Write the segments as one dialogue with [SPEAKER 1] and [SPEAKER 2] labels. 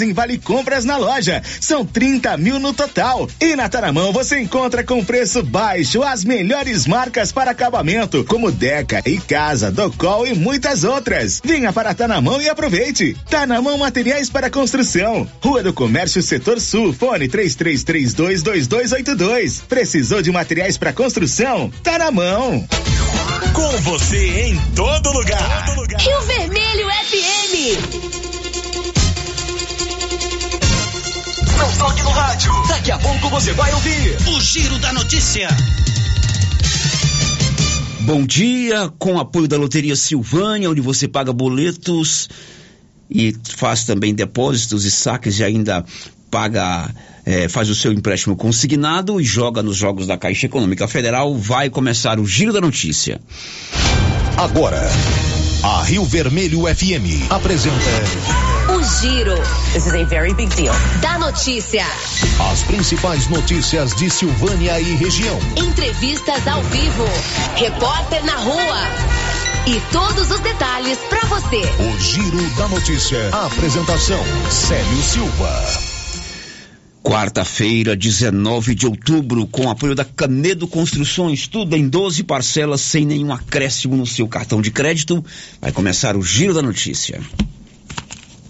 [SPEAKER 1] em Vale Compras na loja. São 30 mil no total. E na Taramão você encontra com preço baixo as melhores marcas para acabamento, como Deca e Casa, Docol e muitas outras. Venha para Tanamão e aproveite. Tanamão Materiais para Construção. Rua do Comércio Setor Sul. Fone 33322282. Precisou de materiais para construção? Tá na mão.
[SPEAKER 2] Com você em todo lugar. Todo lugar.
[SPEAKER 3] Rio Vermelho FM.
[SPEAKER 2] Toque no rádio. Daqui a pouco você vai ouvir o Giro da Notícia.
[SPEAKER 4] Bom dia, com apoio da Loteria Silvânia, onde você paga boletos e faz também depósitos e saques e ainda paga, é, faz o seu empréstimo consignado e joga nos jogos da Caixa Econômica Federal. Vai começar o Giro da Notícia.
[SPEAKER 2] Agora, a Rio Vermelho FM apresenta
[SPEAKER 3] o Giro. This is a very big deal. Da notícia.
[SPEAKER 2] As principais notícias de Silvânia e região.
[SPEAKER 3] Entrevistas ao vivo. Repórter na rua. E todos os detalhes para você.
[SPEAKER 2] O Giro da Notícia. A apresentação: Célio Silva.
[SPEAKER 4] Quarta-feira, 19 de outubro, com apoio da Canedo Construções, tudo em 12 parcelas sem nenhum acréscimo no seu cartão de crédito. Vai começar o Giro da Notícia.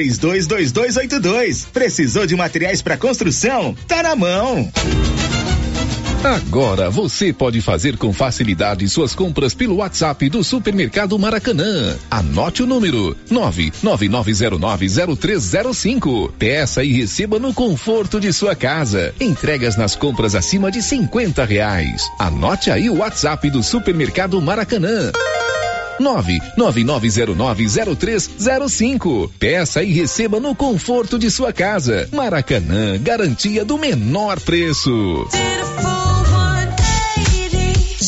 [SPEAKER 1] 322282. Precisou de materiais para construção? Tá na mão.
[SPEAKER 2] Agora você pode fazer com facilidade suas compras pelo WhatsApp do Supermercado Maracanã. Anote o número 999090305. Peça e receba no conforto de sua casa. Entregas nas compras acima de 50 reais. Anote aí o WhatsApp do Supermercado Maracanã. 999090305. Peça e receba no conforto de sua casa. Maracanã, garantia do menor preço.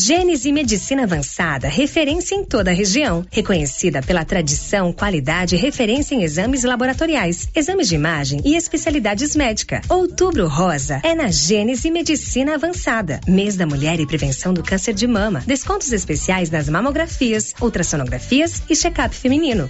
[SPEAKER 3] Gênese Medicina Avançada, referência em toda a região, reconhecida pela tradição, qualidade e referência em exames laboratoriais, exames de imagem e especialidades médicas. Outubro Rosa é na Gênese Medicina Avançada, mês da mulher e prevenção do câncer de mama. Descontos especiais nas mamografias, ultrassonografias e check-up feminino.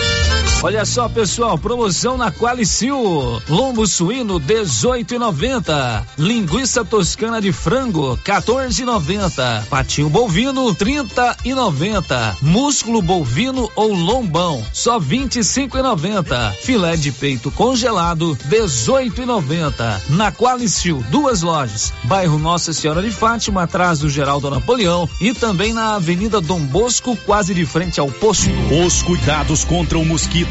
[SPEAKER 5] Olha só, pessoal, promoção na Qualicil. Lombo suíno 18,90. Linguiça toscana de frango 14,90. Patinho bovino 30,90. Músculo bovino ou lombão só 25,90. Filé de peito congelado 18,90. Na Qualicil, duas lojas. Bairro Nossa Senhora de Fátima, atrás do Geraldo Napoleão e também na Avenida Dom Bosco, quase de frente ao posto.
[SPEAKER 6] Os cuidados contra o mosquito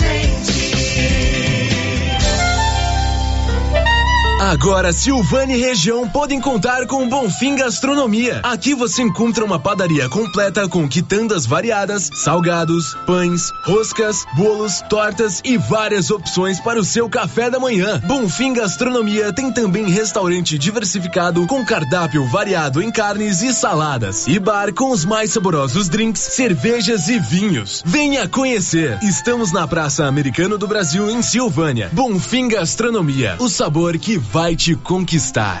[SPEAKER 7] da
[SPEAKER 8] Agora, Silvânia e região podem contar com Bonfim Gastronomia. Aqui você encontra uma padaria completa com quitandas variadas, salgados, pães, roscas, bolos, tortas e várias opções para o seu café da manhã. Bonfim Gastronomia tem também restaurante diversificado com cardápio variado em carnes e saladas e bar com os mais saborosos drinks, cervejas e vinhos. Venha conhecer. Estamos na Praça Americano do Brasil em Silvânia. Bonfim Gastronomia, o sabor que vai te conquistar.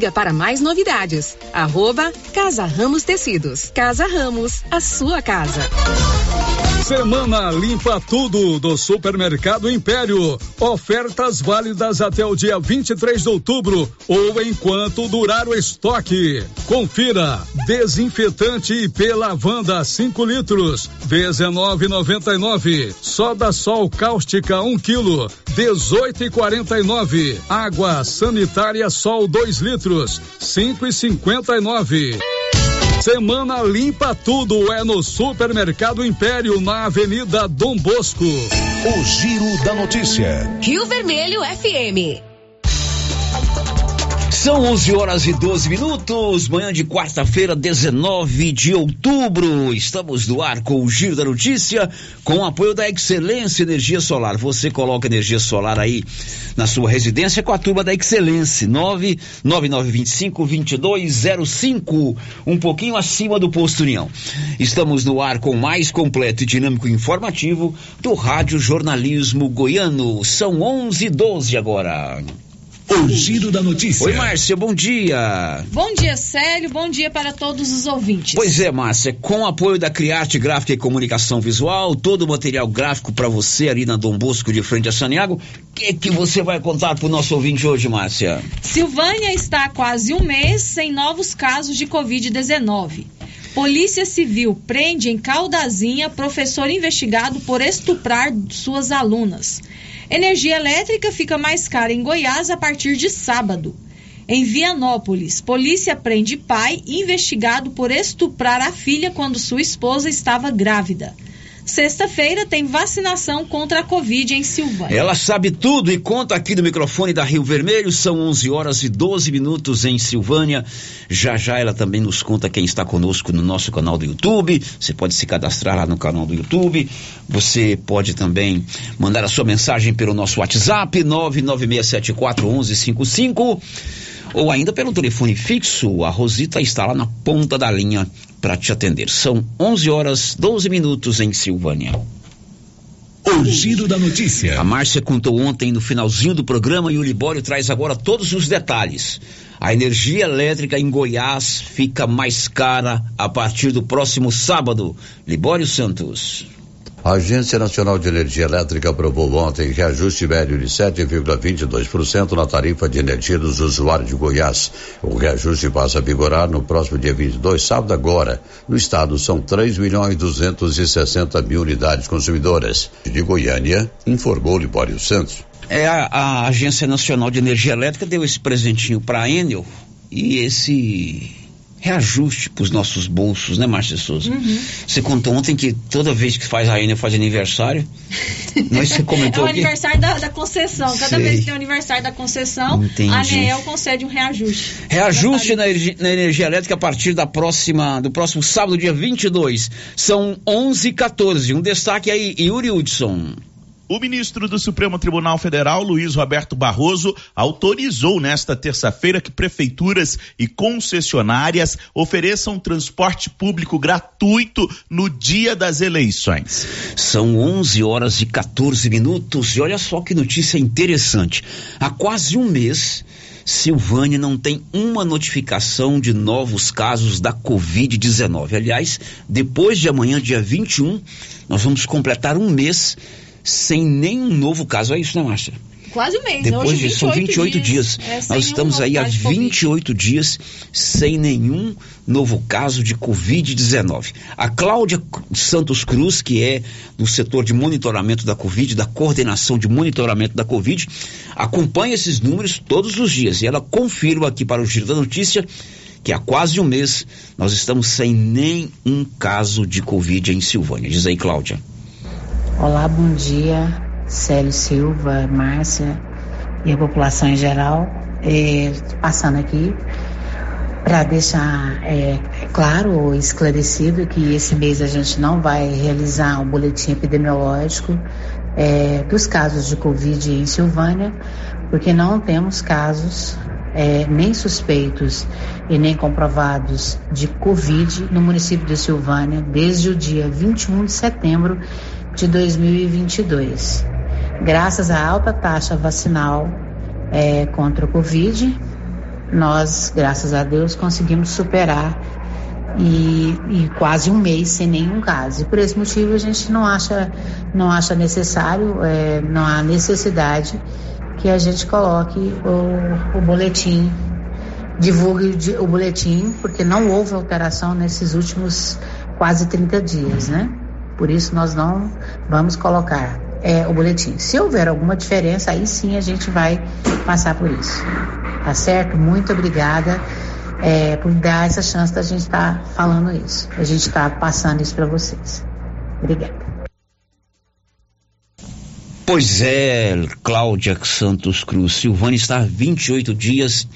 [SPEAKER 9] para mais novidades. Arroba Casa Ramos Tecidos. Casa Ramos, a sua casa.
[SPEAKER 10] Semana Limpa Tudo do Supermercado Império. Ofertas válidas até o dia 23 de outubro ou enquanto durar o estoque. Confira: desinfetante IP Lavanda 5 litros, 19,99. Soda Sol Cáustica 1 um quilo, 18,49. Água sanitária Sol 2 litros, 5,59. Semana Limpa Tudo é no Supermercado Império, na Avenida Dom Bosco.
[SPEAKER 11] O Giro da Notícia.
[SPEAKER 9] Rio Vermelho FM.
[SPEAKER 4] São 11 horas e 12 minutos, manhã de quarta-feira, 19 de outubro. Estamos no ar com o Giro da Notícia, com o apoio da Excelência Energia Solar. Você coloca energia solar aí na sua residência com a turma da Excelência. 99925-2205, um pouquinho acima do posto União. Estamos no ar com o mais completo e dinâmico informativo do Rádio Jornalismo Goiano. São 11 e 12 agora.
[SPEAKER 11] O Giro da Notícia.
[SPEAKER 4] Oi, Márcia, bom dia.
[SPEAKER 12] Bom dia, Célio. Bom dia para todos os ouvintes.
[SPEAKER 4] Pois é, Márcia, com o apoio da Criarte Gráfica e Comunicação Visual, todo o material gráfico para você ali na Dom Bosco de frente a Saniago, o que que você vai contar para o nosso ouvinte hoje, Márcia?
[SPEAKER 12] Silvânia está há quase um mês sem novos casos de Covid-19. Polícia Civil prende em Caldazinha professor investigado por estuprar suas alunas. Energia elétrica fica mais cara em Goiás a partir de sábado. Em Vianópolis, polícia prende pai investigado por estuprar a filha quando sua esposa estava grávida. Sexta-feira tem vacinação contra a Covid em Silvânia.
[SPEAKER 4] Ela sabe tudo e conta aqui do microfone da Rio Vermelho. São 11 horas e 12 minutos em Silvânia. Já já ela também nos conta quem está conosco no nosso canal do YouTube. Você pode se cadastrar lá no canal do YouTube. Você pode também mandar a sua mensagem pelo nosso WhatsApp 996741155 ou ainda pelo telefone fixo. A Rosita está lá na ponta da linha para te atender. São 11 horas 12 minutos em Silvânia.
[SPEAKER 11] O Giro da Notícia.
[SPEAKER 4] A Márcia contou ontem no finalzinho do programa e o Libório traz agora todos os detalhes. A energia elétrica em Goiás fica mais cara a partir do próximo sábado. Libório Santos.
[SPEAKER 13] A Agência Nacional de Energia Elétrica aprovou ontem reajuste médio de 7,22% na tarifa de energia dos usuários de Goiás. O reajuste passa a vigorar no próximo dia 22, sábado agora. No estado são 3 milhões 260 mil unidades consumidoras. De Goiânia, informou Libório Santos.
[SPEAKER 4] É, a, a Agência Nacional de Energia Elétrica deu esse presentinho para a Enel e esse reajuste para os nossos bolsos, né, Márcia Souza?
[SPEAKER 12] Uhum.
[SPEAKER 4] Você contou ontem que toda vez que faz a Enel faz aniversário, mas você
[SPEAKER 12] É
[SPEAKER 4] comentou
[SPEAKER 12] o
[SPEAKER 4] aqui.
[SPEAKER 12] aniversário da, da concessão. Cada
[SPEAKER 4] Sei.
[SPEAKER 12] vez que tem o aniversário da concessão,
[SPEAKER 4] Entendi.
[SPEAKER 12] a ANEEL concede um reajuste.
[SPEAKER 4] Reajuste na, na energia elétrica a partir da próxima, do próximo sábado, dia 22. São 11 e 14. Um destaque aí, Yuri Hudson.
[SPEAKER 14] O ministro do Supremo Tribunal Federal, Luiz Roberto Barroso, autorizou nesta terça-feira que prefeituras e concessionárias ofereçam transporte público gratuito no dia das eleições.
[SPEAKER 4] São 11 horas e 14 minutos. E olha só que notícia interessante. Há quase um mês, Silvânia não tem uma notificação de novos casos da Covid-19. Aliás, depois de amanhã, dia 21, nós vamos completar um mês sem nenhum novo caso. É isso, né, Márcia?
[SPEAKER 12] Quase um mês,
[SPEAKER 4] Depois
[SPEAKER 12] Hoje,
[SPEAKER 4] disso, são 28 dias.
[SPEAKER 12] É, sem
[SPEAKER 4] Nós estamos aí há
[SPEAKER 12] novo caso de
[SPEAKER 4] 28 dias sem nenhum novo caso de Covid-19. A Cláudia Santos Cruz, que é do setor de monitoramento da Covid, da coordenação de monitoramento da Covid, acompanha esses números todos os dias e ela confirma aqui para o Giro da Notícia que há quase um mês nós estamos sem nenhum caso de Covid em Silvânia. Diz aí, Cláudia.
[SPEAKER 15] Olá, bom dia, Célio Silva, Márcia e a população em geral. É, passando aqui para deixar é, claro ou esclarecido que esse mês a gente não vai realizar um boletim epidemiológico é, dos casos de Covid em Silvânia, porque não temos casos é, nem suspeitos e nem comprovados de Covid no município de Silvânia desde o dia 21 de setembro de 2022. Graças à alta taxa vacinal é, contra o Covid, nós, graças a Deus, conseguimos superar e, e, quase um mês sem nenhum caso. E por esse motivo a gente não acha, não acha necessário, é, não há necessidade que a gente coloque o, o boletim, divulgue o boletim, porque não houve alteração nesses últimos quase 30 dias, né? Por isso nós não vamos colocar é, o boletim. Se houver alguma diferença, aí sim a gente vai passar por isso. Tá certo? Muito obrigada é, por dar essa chance da gente estar tá falando isso. A gente está passando isso para vocês. Obrigada.
[SPEAKER 4] Pois é, Cláudia Santos Cruz. Silvânia está há 28 dias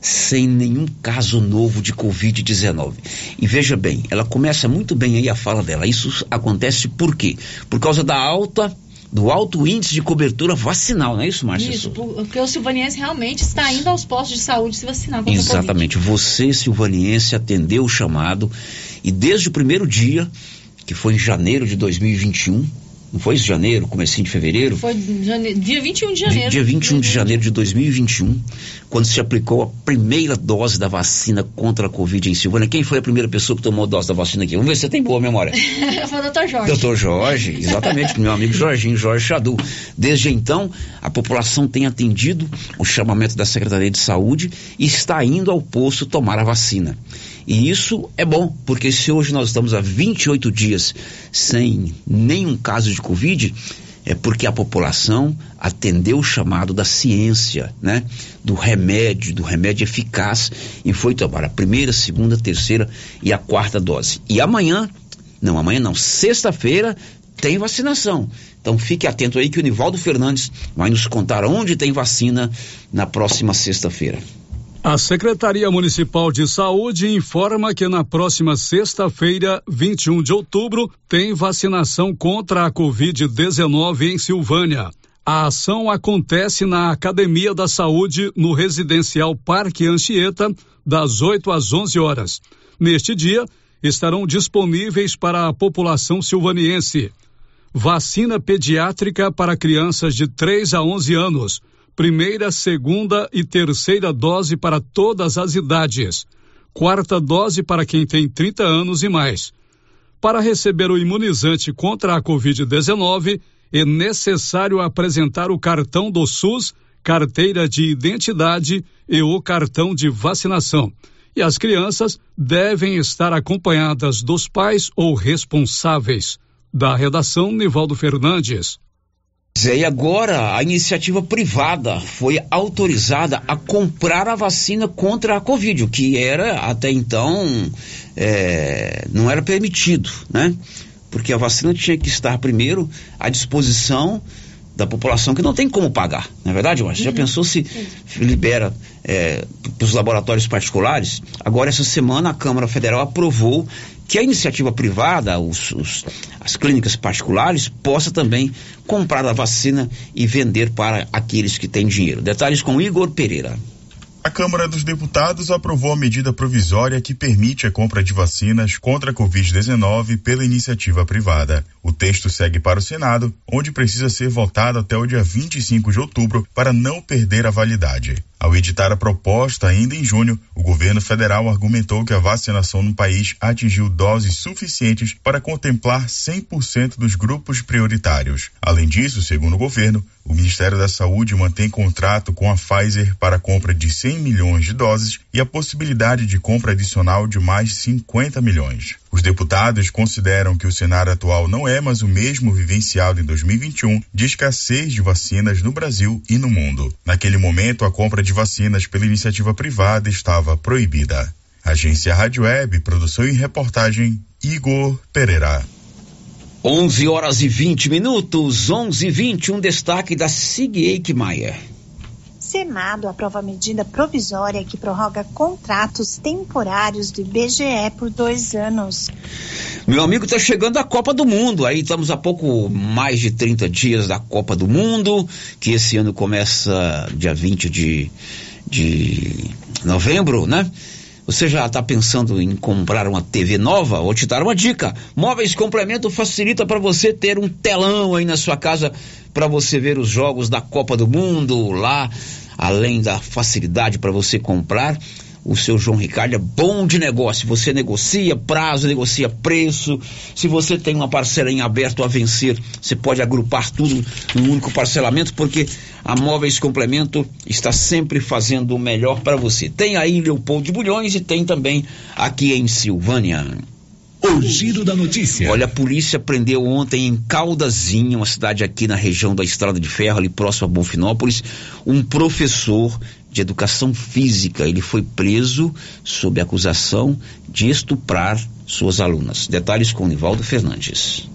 [SPEAKER 4] sem nenhum caso novo de Covid-19. E veja bem, ela começa muito bem aí a fala dela. Isso acontece por quê? Por causa da alta do alto índice de cobertura vacinal, não é isso, Márcia?
[SPEAKER 12] Isso, porque o silvaniense realmente está indo aos postos de saúde se vacinar contra
[SPEAKER 4] Exatamente. Você, silvaniense, atendeu o chamado e desde o primeiro dia, que foi em janeiro de 2021, não foi isso janeiro, comecinho de fevereiro?
[SPEAKER 12] Foi janeiro, dia 21 de janeiro.
[SPEAKER 4] Dia 21 de janeiro de 2021, quando se aplicou a primeira dose da vacina contra a Covid em Silvânia. Quem foi a primeira pessoa que tomou a dose da vacina aqui? Vamos ver se você tem boa memória.
[SPEAKER 12] foi o doutor Jorge.
[SPEAKER 4] Doutor Jorge, exatamente, meu amigo Jorginho, Jorge Chadu. Desde então, a população tem atendido o chamamento da Secretaria de Saúde e está indo ao posto tomar a vacina. E isso é bom, porque se hoje nós estamos há 28 dias sem nenhum caso de Covid, é porque a população atendeu o chamado da ciência, né? Do remédio, do remédio eficaz e foi tomar a primeira, segunda, terceira e a quarta dose. E amanhã, não, amanhã não, sexta-feira tem vacinação. Então fique atento aí que o Nivaldo Fernandes vai nos contar onde tem vacina na próxima sexta-feira.
[SPEAKER 10] A Secretaria Municipal de Saúde informa que na próxima sexta-feira, 21 de outubro, tem vacinação contra a Covid-19 em Silvânia. A ação acontece na Academia da Saúde, no residencial Parque Anchieta, das 8 às 11 horas. Neste dia, estarão disponíveis para a população silvaniense. Vacina pediátrica para crianças de 3 a 11 anos primeira, segunda e terceira dose para todas as idades, quarta dose para quem tem 30 anos e mais. Para receber o imunizante contra a Covid-19, é necessário apresentar o cartão do SUS, carteira de identidade e o cartão de vacinação. E as crianças devem estar acompanhadas dos pais ou responsáveis. Da redação, Nivaldo Fernandes.
[SPEAKER 4] E agora a iniciativa privada foi autorizada a comprar a vacina contra a Covid, o que era até então é, não era permitido, né? Porque a vacina tinha que estar primeiro à disposição da população que não tem como pagar, não é verdade, Márcio? Uhum. Já pensou se libera é, para os laboratórios particulares? Agora, essa semana, a Câmara Federal aprovou que a iniciativa privada, os, os, as clínicas particulares, possa também comprar a vacina e vender para aqueles que têm dinheiro. Detalhes com Igor Pereira.
[SPEAKER 16] A Câmara dos Deputados aprovou a medida provisória que permite a compra de vacinas contra a Covid-19 pela iniciativa privada. O texto segue para o Senado, onde precisa ser votado até o dia 25 de outubro para não perder a validade. Ao editar a proposta ainda em junho, o governo federal argumentou que a vacinação no país atingiu doses suficientes para contemplar 100% dos grupos prioritários. Além disso, segundo o governo, o Ministério da Saúde mantém contrato com a Pfizer para a compra de 100 milhões de doses e a possibilidade de compra adicional de mais 50 milhões. Os deputados consideram que o cenário atual não é mais o mesmo vivenciado em 2021 de escassez de vacinas no Brasil e no mundo. Naquele momento, a compra de vacinas pela iniciativa privada estava proibida. Agência Rádio Web, produção e reportagem, Igor Pereira.
[SPEAKER 4] 11 horas e 20 minutos, 11 e 20, um destaque da Sig Eichmeier.
[SPEAKER 17] Senado aprova medida provisória que prorroga contratos temporários do IBGE por dois anos.
[SPEAKER 4] Meu amigo, está chegando a Copa do Mundo. Aí estamos a pouco mais de 30 dias da Copa do Mundo, que esse ano começa dia 20 de, de novembro, né? Você já está pensando em comprar uma TV nova? Vou te dar uma dica. Móveis Complemento facilita para você ter um telão aí na sua casa para você ver os jogos da Copa do Mundo lá, além da facilidade para você comprar o seu João Ricardo é bom de negócio. Você negocia prazo, negocia preço. Se você tem uma parcela em aberto a vencer, você pode agrupar tudo num único parcelamento, porque a Móveis Complemento está sempre fazendo o melhor para você. Tem aí Leopoldo de Bulhões e tem também aqui em Silvânia.
[SPEAKER 2] O giro da notícia.
[SPEAKER 4] Olha, a polícia prendeu ontem em Caldazinha, uma cidade aqui na região da Estrada de Ferro, ali próximo a Bonfinópolis, um professor de educação física. Ele foi preso sob acusação de estuprar suas alunas. Detalhes com Nivaldo Fernandes.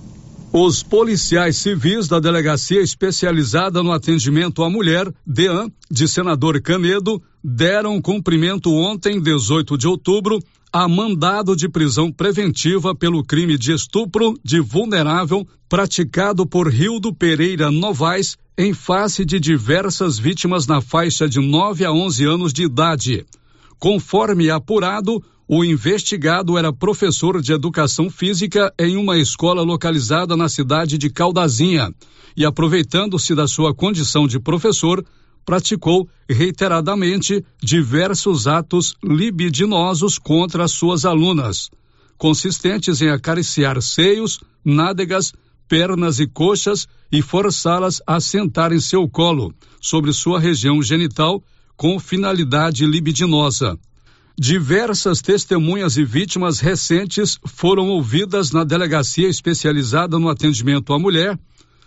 [SPEAKER 10] Os policiais civis da Delegacia Especializada no Atendimento à Mulher, DEAN, de Senador Canedo, deram cumprimento ontem, 18 de outubro, a mandado de prisão preventiva pelo crime de estupro de vulnerável praticado por Rildo Pereira Novaes em face de diversas vítimas na faixa de 9 a 11 anos de idade. Conforme apurado, o investigado era professor de educação física em uma escola localizada na cidade de Caldazinha e, aproveitando-se da sua condição de professor, praticou reiteradamente diversos atos libidinosos contra suas alunas, consistentes em acariciar seios, nádegas, pernas e coxas e forçá-las a sentar em seu colo, sobre sua região genital, com finalidade libidinosa. Diversas testemunhas e vítimas recentes foram ouvidas na delegacia especializada no atendimento à mulher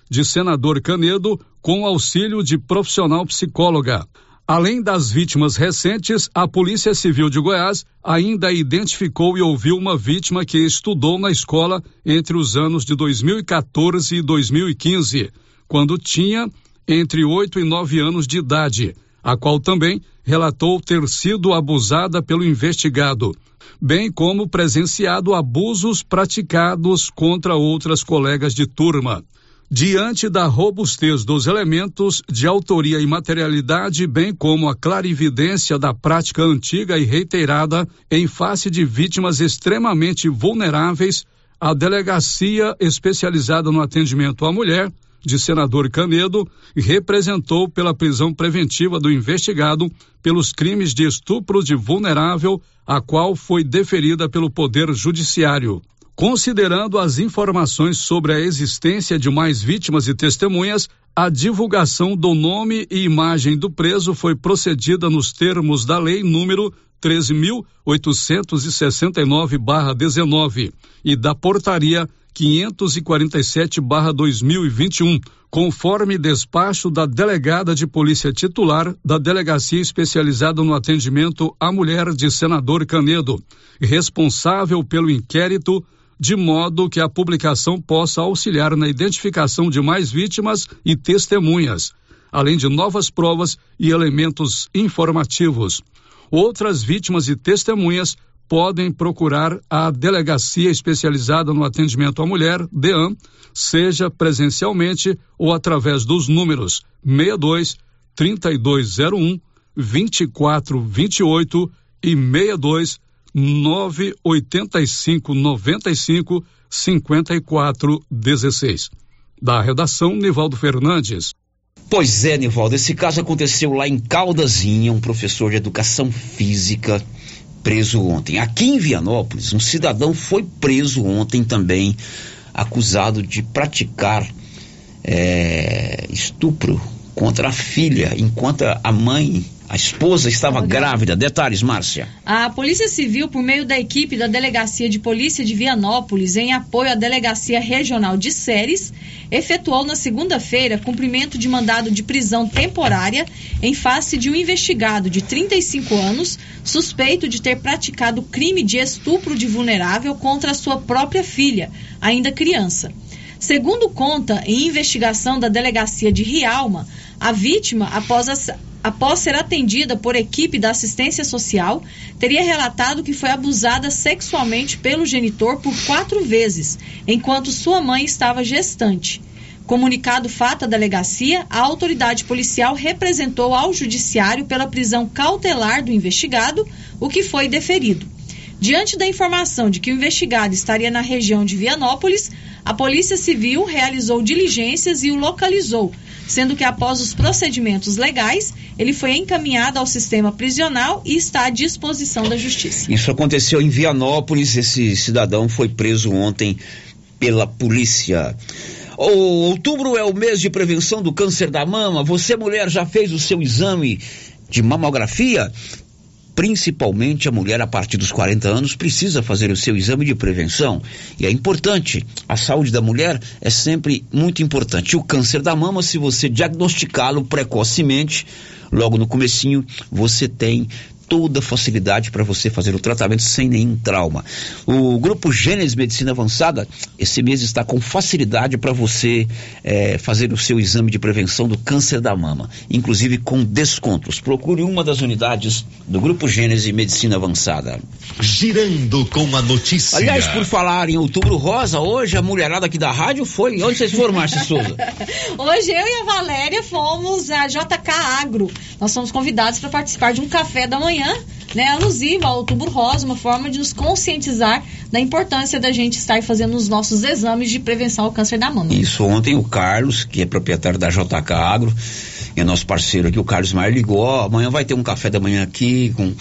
[SPEAKER 10] de senador Canedo com auxílio de profissional psicóloga. Além das vítimas recentes, a Polícia Civil de Goiás ainda identificou e ouviu uma vítima que estudou na escola entre os anos de 2014 e 2015, quando tinha entre 8 e 9 anos de idade, a qual também relatou ter sido abusada pelo investigado, bem como presenciado abusos praticados contra outras colegas de turma. Diante da robustez dos elementos de autoria e materialidade, bem como a clarividência da prática antiga e reiterada em face de vítimas extremamente vulneráveis, a delegacia especializada no atendimento à mulher, de senador Canedo, representou pela prisão preventiva do investigado pelos crimes de estupro de vulnerável, a qual foi deferida pelo Poder Judiciário. Considerando as informações sobre a existência de mais vítimas e testemunhas, a divulgação do nome e imagem do preso foi procedida nos termos da Lei número 13.869-19 e da Portaria 547-2021, conforme despacho da delegada de polícia titular da Delegacia Especializada no Atendimento à Mulher de Senador Canedo, responsável pelo inquérito de modo que a publicação possa auxiliar na identificação de mais vítimas e testemunhas, além de novas provas e elementos informativos. Outras vítimas e testemunhas podem procurar a delegacia especializada no atendimento à mulher, DEAM, seja presencialmente ou através dos números 62 3201 2428 e 62 985 95 54 16. Da redação, Nivaldo Fernandes.
[SPEAKER 4] Pois é, Nivaldo, esse caso aconteceu lá em Caldazinha, um professor de educação física preso ontem. Aqui em Vianópolis, um cidadão foi preso ontem também, acusado de praticar é, estupro contra a filha, enquanto a mãe a esposa estava grávida. Detalhes, Márcia.
[SPEAKER 12] A Polícia Civil, por meio da equipe da Delegacia de Polícia de Vianópolis, em apoio à Delegacia Regional de Séries, efetuou na segunda-feira cumprimento de mandado de prisão temporária em face de um investigado de 35 anos, suspeito de ter praticado crime de estupro de vulnerável contra a sua própria filha, ainda criança. Segundo conta em investigação da Delegacia de Rialma, a vítima, após a após ser atendida por equipe da assistência social, teria relatado que foi abusada sexualmente pelo genitor por quatro vezes, enquanto sua mãe estava gestante. Comunicado fato à delegacia, a autoridade policial representou ao judiciário pela prisão cautelar do investigado, o que foi deferido. Diante da informação de que o investigado estaria na região de Vianópolis, a Polícia Civil realizou diligências e o localizou, sendo que após os procedimentos legais, ele foi encaminhado ao sistema prisional e está à disposição da Justiça.
[SPEAKER 4] Isso aconteceu em Vianópolis, esse cidadão foi preso ontem pela polícia. O outubro é o mês de prevenção do câncer da mama. Você, mulher, já fez o seu exame de mamografia? Principalmente a mulher a partir dos 40 anos precisa fazer o seu exame de prevenção e é importante. A saúde da mulher é sempre muito importante. O câncer da mama, se você diagnosticá-lo precocemente, logo no comecinho, você tem toda facilidade para você fazer o tratamento sem nenhum trauma. O grupo Gênesis Medicina Avançada, esse mês está com facilidade para você é, fazer o seu exame de prevenção do câncer da mama, inclusive com descontos. Procure uma das unidades do grupo Gênesis Medicina Avançada.
[SPEAKER 2] Girando com a notícia.
[SPEAKER 4] Aliás, por falar em outubro rosa, hoje a mulherada aqui da rádio foi. Onde vocês foram, Márcia Souza?
[SPEAKER 12] hoje eu e a Valéria fomos a JK Agro. Nós somos convidados para participar de um café da manhã manhã, né, alusiva ao Outubro Rosa, uma forma de nos conscientizar da importância da gente estar fazendo os nossos exames de prevenção ao câncer da mama.
[SPEAKER 4] Isso, ontem o Carlos, que é proprietário da JK Agro, é nosso parceiro aqui, o Carlos Maier ligou, ó, amanhã vai ter um café da manhã aqui com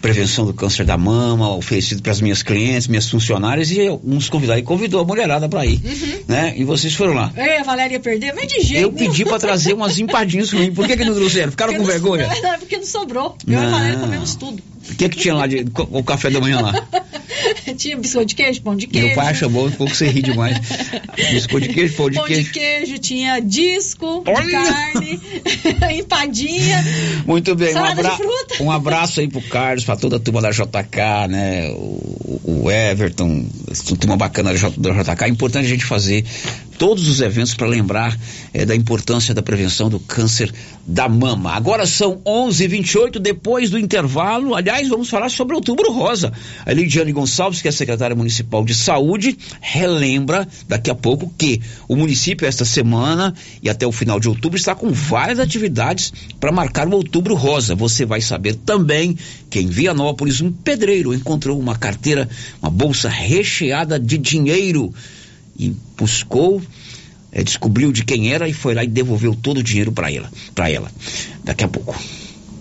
[SPEAKER 4] prevenção do câncer da mama, oferecido para as minhas clientes, minhas funcionárias, e uns convidados, e convidou a mulherada para ir, uhum. né? E vocês foram lá.
[SPEAKER 12] É, a Valéria perdeu, mas de jeito
[SPEAKER 4] Eu pedi para trazer umas empadinhas mim, por que que não trouxeram? Ficaram
[SPEAKER 12] porque
[SPEAKER 4] com vergonha?
[SPEAKER 12] Não, porque não sobrou, eu e a Valéria comemos tudo.
[SPEAKER 4] O que que tinha lá de o café da manhã lá?
[SPEAKER 12] tinha biscoito de queijo, pão de queijo.
[SPEAKER 4] Meu pai chamou um pouco você ri demais. biscoito de queijo, pão de
[SPEAKER 12] pão
[SPEAKER 4] queijo.
[SPEAKER 12] Pão de queijo, tinha disco carne, empadinha.
[SPEAKER 4] Muito bem, um, abra um abraço aí pro Carlos, pra toda a turma da JK, né? O, o Everton, turma bacana da JK. É importante a gente fazer todos os eventos para lembrar é, da importância da prevenção do câncer da mama. Agora são 11:28 depois do intervalo. Aliás, vamos falar sobre Outubro Rosa. A Lidiane Gonçalves, que é secretária municipal de saúde, relembra daqui a pouco que o município esta semana e até o final de outubro está com várias atividades para marcar o Outubro Rosa. Você vai saber também que em Vianópolis um pedreiro encontrou uma carteira, uma bolsa recheada de dinheiro e buscou, é, descobriu de quem era e foi lá e devolveu todo o dinheiro para ela, para ela. Daqui a pouco.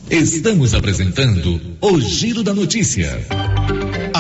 [SPEAKER 2] Estamos apresentando o Giro da Notícia.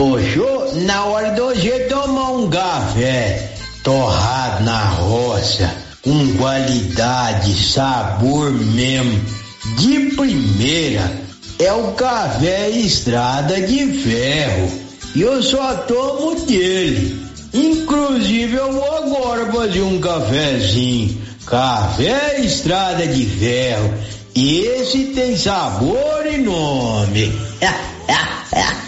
[SPEAKER 18] Hoje, na hora do hoje tomar um café torrado na roça, com qualidade, sabor mesmo, de primeira, é o café Estrada de Ferro. e eu só tomo dele. Inclusive eu vou agora fazer um cafezinho. Café Estrada de Ferro. Esse tem sabor e nome.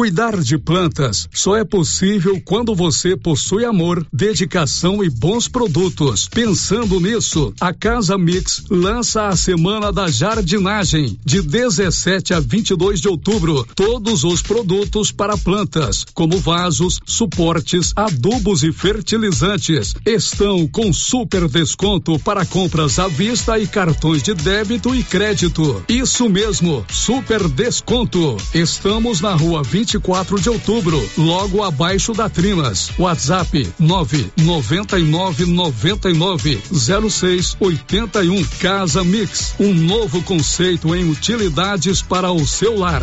[SPEAKER 10] Cuidar de plantas só é possível quando você possui amor, dedicação e bons produtos. Pensando nisso, a Casa Mix lança a Semana da Jardinagem, de 17 a 22 de outubro. Todos os produtos para plantas, como vasos, suportes, adubos e fertilizantes, estão com super desconto para compras à vista e cartões de débito e crédito. Isso mesmo, super desconto. Estamos na rua 24 de outubro, logo abaixo da Trimas. WhatsApp 999 99 06 81. Casa Mix, um novo conceito em utilidades para o seu lar.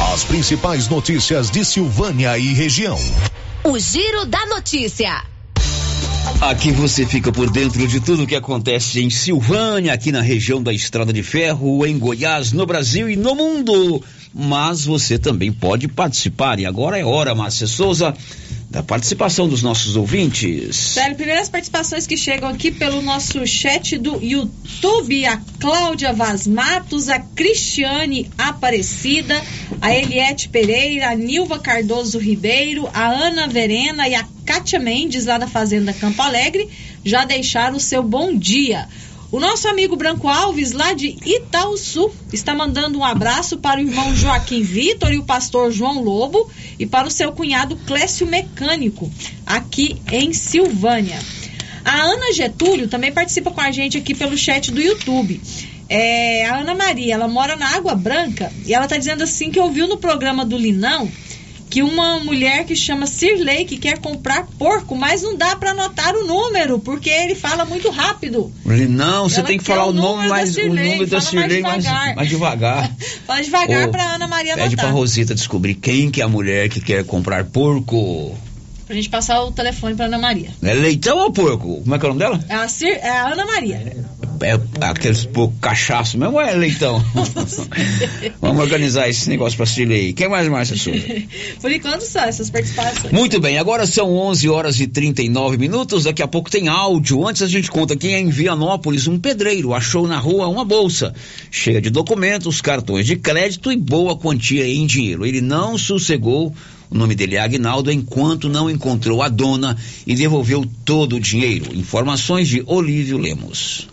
[SPEAKER 19] As principais notícias de Silvânia e região.
[SPEAKER 9] O Giro da Notícia.
[SPEAKER 4] Aqui você fica por dentro de tudo que acontece em Silvânia, aqui na região da Estrada de Ferro, em Goiás, no Brasil e no mundo. Mas você também pode participar. E agora é hora, Márcia Souza, da participação dos nossos ouvintes.
[SPEAKER 12] Sério, primeiras participações que chegam aqui pelo nosso chat do YouTube, a Cláudia Vaz Matos, a Cristiane Aparecida, a Eliette Pereira, a Nilva Cardoso Ribeiro, a Ana Verena e a Kátia Mendes, lá da Fazenda Campo Alegre, já deixaram o seu bom dia. O nosso amigo Branco Alves, lá de Itaúsu, está mandando um abraço para o irmão Joaquim Vitor e o pastor João Lobo e para o seu cunhado Clécio Mecânico, aqui em Silvânia. A Ana Getúlio também participa com a gente aqui pelo chat do YouTube. É, a Ana Maria, ela mora na Água Branca e ela está dizendo assim que ouviu no programa do Linão que uma mulher que chama Sirley que quer comprar porco, mas não dá para anotar o número, porque ele fala muito rápido.
[SPEAKER 4] Não, você
[SPEAKER 12] Ela
[SPEAKER 4] tem que falar
[SPEAKER 12] o
[SPEAKER 4] nome
[SPEAKER 12] número
[SPEAKER 4] mais o número da
[SPEAKER 12] mais
[SPEAKER 4] Sirley mais,
[SPEAKER 12] devagar.
[SPEAKER 4] mais devagar.
[SPEAKER 12] Fala devagar
[SPEAKER 4] Ô,
[SPEAKER 12] pra Ana Maria
[SPEAKER 4] Pede pra
[SPEAKER 12] anotar.
[SPEAKER 4] Rosita descobrir quem que é a mulher que quer comprar porco.
[SPEAKER 12] Pra gente passar o telefone pra Ana Maria.
[SPEAKER 4] É leitão ou porco? Como é que é o nome dela?
[SPEAKER 12] É a, Cir, é a Ana Maria.
[SPEAKER 4] é aqueles pouco cachaço mesmo, é leitão? Vamos organizar esse negócio pra aí. Quem mais, Márcia Souza?
[SPEAKER 12] Por enquanto só essas participações.
[SPEAKER 4] Muito bem, agora são 11 horas e 39 minutos. Daqui a pouco tem áudio. Antes a gente conta que em Vianópolis um pedreiro achou na rua uma bolsa cheia de documentos, cartões de crédito e boa quantia em dinheiro. Ele não sossegou. O nome dele é Agnaldo, enquanto não encontrou a dona e devolveu todo o dinheiro. Informações de Olívio Lemos.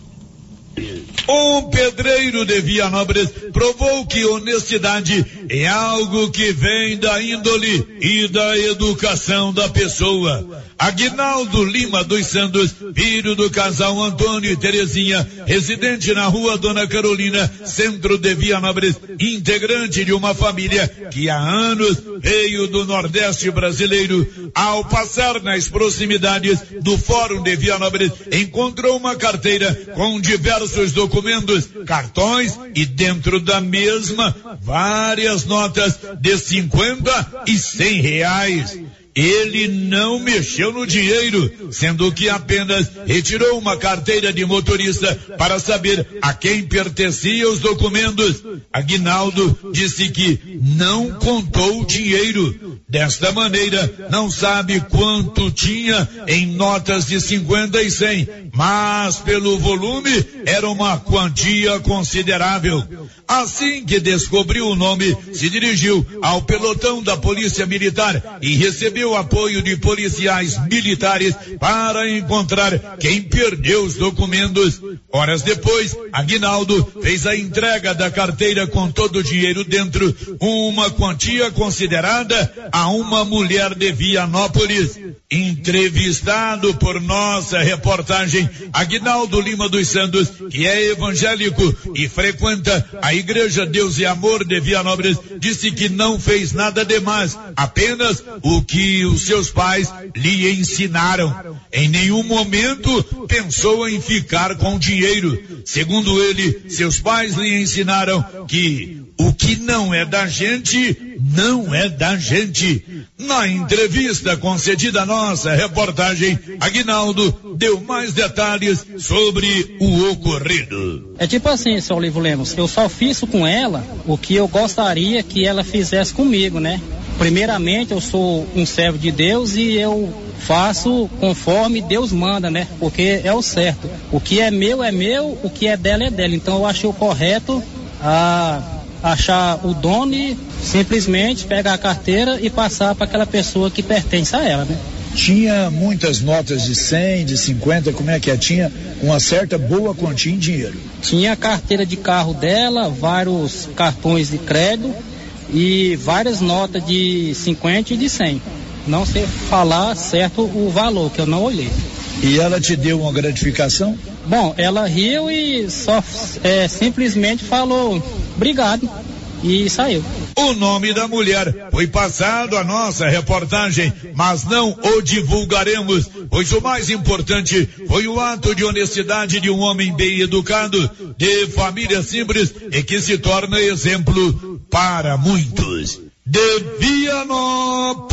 [SPEAKER 20] Um pedreiro de Vianópolis provou que honestidade é algo que vem da índole e da educação da pessoa. Aguinaldo Lima dos Santos, filho do casal Antônio e Terezinha, residente na rua Dona Carolina, centro de Vianópolis, integrante de uma família que há anos veio do Nordeste brasileiro. Ao passar nas proximidades do Fórum de Vianópolis, encontrou uma carteira com diversos documentos, cartões e dentro da mesma várias notas de 50 e 100 reais. Ele não mexeu no dinheiro, sendo que apenas retirou uma carteira de motorista para saber a quem pertenciam os documentos. Aguinaldo disse que não contou o dinheiro. Desta maneira, não sabe quanto tinha em notas de 50 e 100, mas pelo volume era uma quantia considerável. Assim que descobriu o nome, se dirigiu ao pelotão da Polícia Militar e recebeu apoio de policiais militares para encontrar quem perdeu os documentos. Horas depois, Aguinaldo fez a entrega da carteira com todo o dinheiro dentro, uma quantia considerada a uma mulher de Vianópolis. Entrevistado por nossa reportagem, Aguinaldo Lima dos Santos, que é evangélico e frequenta a Igreja Deus e Amor de Vianópolis, disse que não fez nada demais, apenas o que os seus pais lhe ensinaram. Em nenhum momento pensou em ficar com dinheiro. Segundo ele, seus pais lhe ensinaram que o que não é da gente, não é da gente. Na entrevista concedida à nossa reportagem, Aguinaldo deu mais detalhes sobre o ocorrido.
[SPEAKER 21] É tipo assim, seu Olivo Lemos, eu só fiz com ela o que eu gostaria que ela fizesse comigo, né? Primeiramente, eu sou um servo de Deus e eu faço conforme Deus manda, né? Porque é o certo. O que é meu é meu, o que é dela é dela. Então eu achei o correto a achar o dono e simplesmente pegar a carteira e passar para aquela pessoa que pertence a ela, né?
[SPEAKER 22] Tinha muitas notas de 100, de 50, como é que é? Tinha uma certa boa quantia em dinheiro.
[SPEAKER 21] Tinha a carteira de carro dela, vários cartões de crédito e várias notas de 50 e de 100. Não sei falar certo o valor, que eu não olhei.
[SPEAKER 22] E ela te deu uma gratificação?
[SPEAKER 21] Bom, ela riu e só é, simplesmente falou obrigado e saiu.
[SPEAKER 20] O nome da mulher foi passado à nossa reportagem, mas não o divulgaremos, pois o mais importante foi o ato de honestidade de um homem bem educado, de família simples e que se torna exemplo para muitos. De Vianópolis,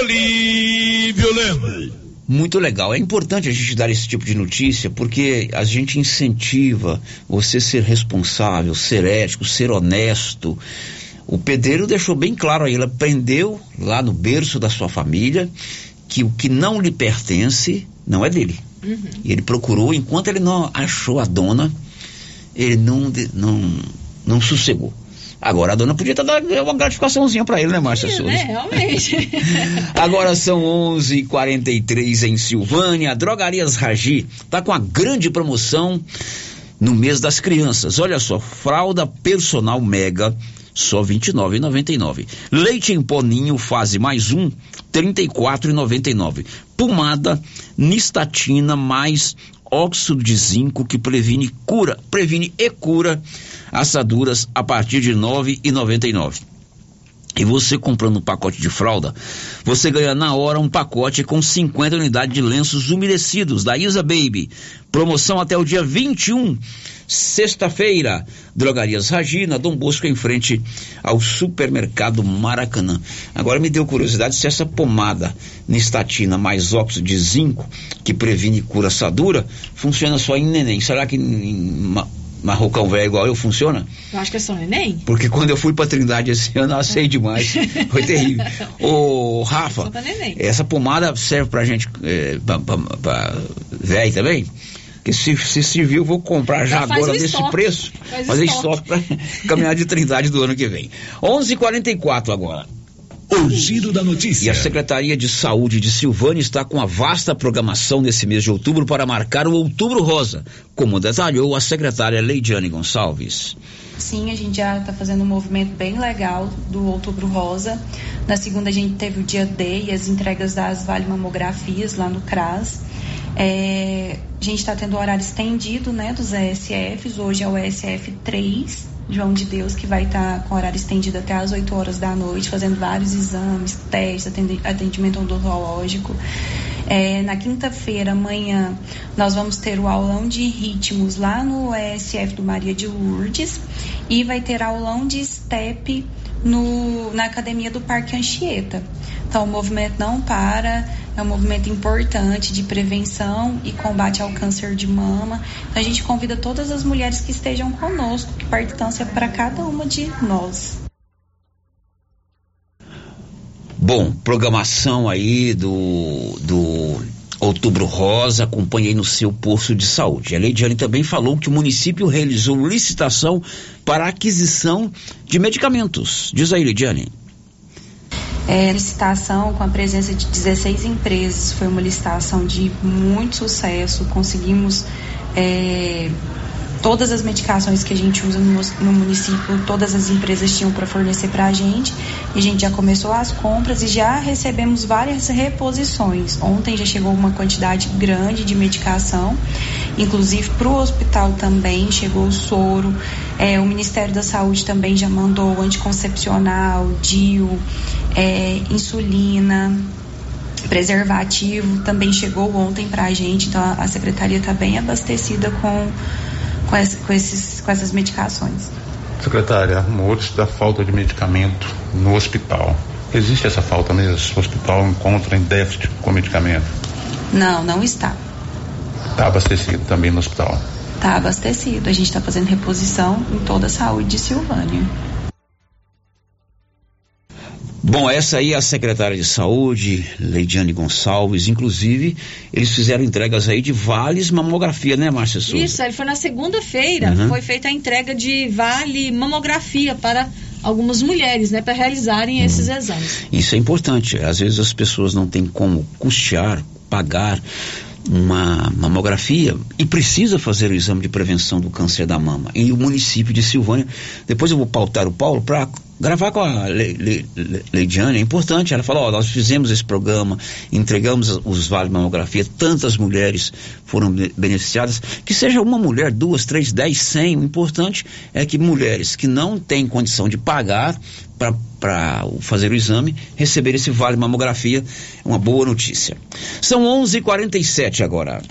[SPEAKER 20] Olívio Lemos.
[SPEAKER 4] Muito legal. É importante a gente dar esse tipo de notícia porque a gente incentiva você ser responsável, ser ético, ser honesto. O pedreiro deixou bem claro aí, ele aprendeu lá no berço da sua família que o que não lhe pertence não é dele.
[SPEAKER 12] Uhum.
[SPEAKER 4] E ele procurou, enquanto ele não achou a dona, ele não, não, não sossegou. Agora a dona podia estar dando uma gratificaçãozinha para ele, né, Márcia Souza?
[SPEAKER 12] É, realmente.
[SPEAKER 4] Agora são 11:43 em Silvânia. A Drogarias Ragi tá com a grande promoção no mês das crianças. Olha só, fralda personal mega só R$ 29,99. Leite em poninho fase mais um, R$ 34,99. Pomada nistatina mais óxido de zinco que previne cura, previne e cura assaduras a partir de R$ 9,99. E você comprando um pacote de fralda, você ganha na hora um pacote com 50 unidades de lenços umedecidos da Isa Baby. Promoção até o dia 21, sexta-feira. Drogarias Ragina, Dom Bosco em frente ao supermercado Maracanã. Agora me deu curiosidade se essa pomada nistatina mais óxido de zinco, que previne e cura assadura, funciona só em neném. Será que em marrocão velho igual eu funciona?
[SPEAKER 12] Eu acho que é só neném.
[SPEAKER 4] Porque quando eu fui pra Trindade esse ano, eu assei demais. Foi terrível. Ô, Rafa, essa pomada serve pra gente, é, pra, pra, pra velho também? Porque se, se serviu, eu vou comprar já, agora desse
[SPEAKER 12] estoque.
[SPEAKER 4] preço. Fazer
[SPEAKER 12] estoque.
[SPEAKER 4] estoque pra caminhar de Trindade do ano que vem. 11:44 agora.
[SPEAKER 2] O giro da
[SPEAKER 4] E
[SPEAKER 2] notícia.
[SPEAKER 4] a Secretaria de Saúde de Silvânia está com a vasta programação nesse mês de outubro para marcar o Outubro Rosa, como detalhou a secretária Leidiane Gonçalves.
[SPEAKER 23] Sim, a gente já está fazendo um movimento bem legal do Outubro Rosa. Na segunda a gente teve o dia D e as entregas das Vale Mamografias lá no CRAS. É, a gente está tendo o horário estendido né, dos ESFs. Hoje é o ESF 3, João de Deus, que vai estar com horário estendido até às 8 horas da noite, fazendo vários exames, testes, atendi- atendimento odontológico. É, na quinta-feira, amanhã, nós vamos ter o aulão de ritmos lá no ESF do Maria de Lourdes e vai ter aulão de step no, na academia do Parque Anchieta. Então, o movimento não para, é um movimento importante de prevenção e combate ao câncer de mama. Então, a gente convida todas as mulheres que estejam conosco, que é para cada uma de nós.
[SPEAKER 4] Bom, programação aí do, do Outubro Rosa, acompanhe aí no seu posto de saúde. A Leidiane também falou que o município realizou licitação para aquisição de medicamentos. Diz aí, Leidiane.
[SPEAKER 23] É, licitação com a presença de 16 empresas. Foi uma licitação de muito sucesso. Conseguimos é, todas as medicações que a gente usa no, no município, todas as empresas tinham para fornecer para a gente. E a gente já começou as compras e já recebemos várias reposições. Ontem já chegou uma quantidade grande de medicação, inclusive para o hospital também chegou o soro. É, o Ministério da Saúde também já mandou anticoncepcional, DIU, é, insulina, preservativo também chegou ontem para a gente, então a, secretaria está bem abastecida com, com, essa- com esses, com essas medicações.
[SPEAKER 24] Secretária, rumores da falta de medicamento no hospital. Existe essa falta mesmo? O hospital encontra em déficit com medicamento?
[SPEAKER 23] Não, não está.
[SPEAKER 24] Está abastecido também no hospital.
[SPEAKER 23] Está abastecido. A gente está fazendo reposição em toda a saúde de Silvânia.
[SPEAKER 4] Bom, essa aí é a secretária de saúde, Leidiane Gonçalves. Inclusive, eles fizeram entregas aí de vales mamografia, né, Márcia Souza?
[SPEAKER 12] Isso, ele foi na segunda-feira,
[SPEAKER 4] Uhum.
[SPEAKER 12] foi feita a entrega de vale mamografia para algumas mulheres, né, para realizarem esses exames.
[SPEAKER 4] Isso é importante. Às vezes as pessoas não têm como custear, pagar uma mamografia e precisa fazer o exame de prevenção do câncer da mama. E o município de Silvânia, depois eu vou pautar o Paulo para gravar com a Le, Le, Le- Leidiane, é importante. Ela falou, ó, nós fizemos esse programa, entregamos os vale mamografia, tantas mulheres foram be- beneficiadas, que seja uma mulher, duas, três, dez, cem, o importante é que mulheres que não têm condição de pagar para fazer o exame, receber esse vale mamografia, é uma boa notícia. São 11:47 agora.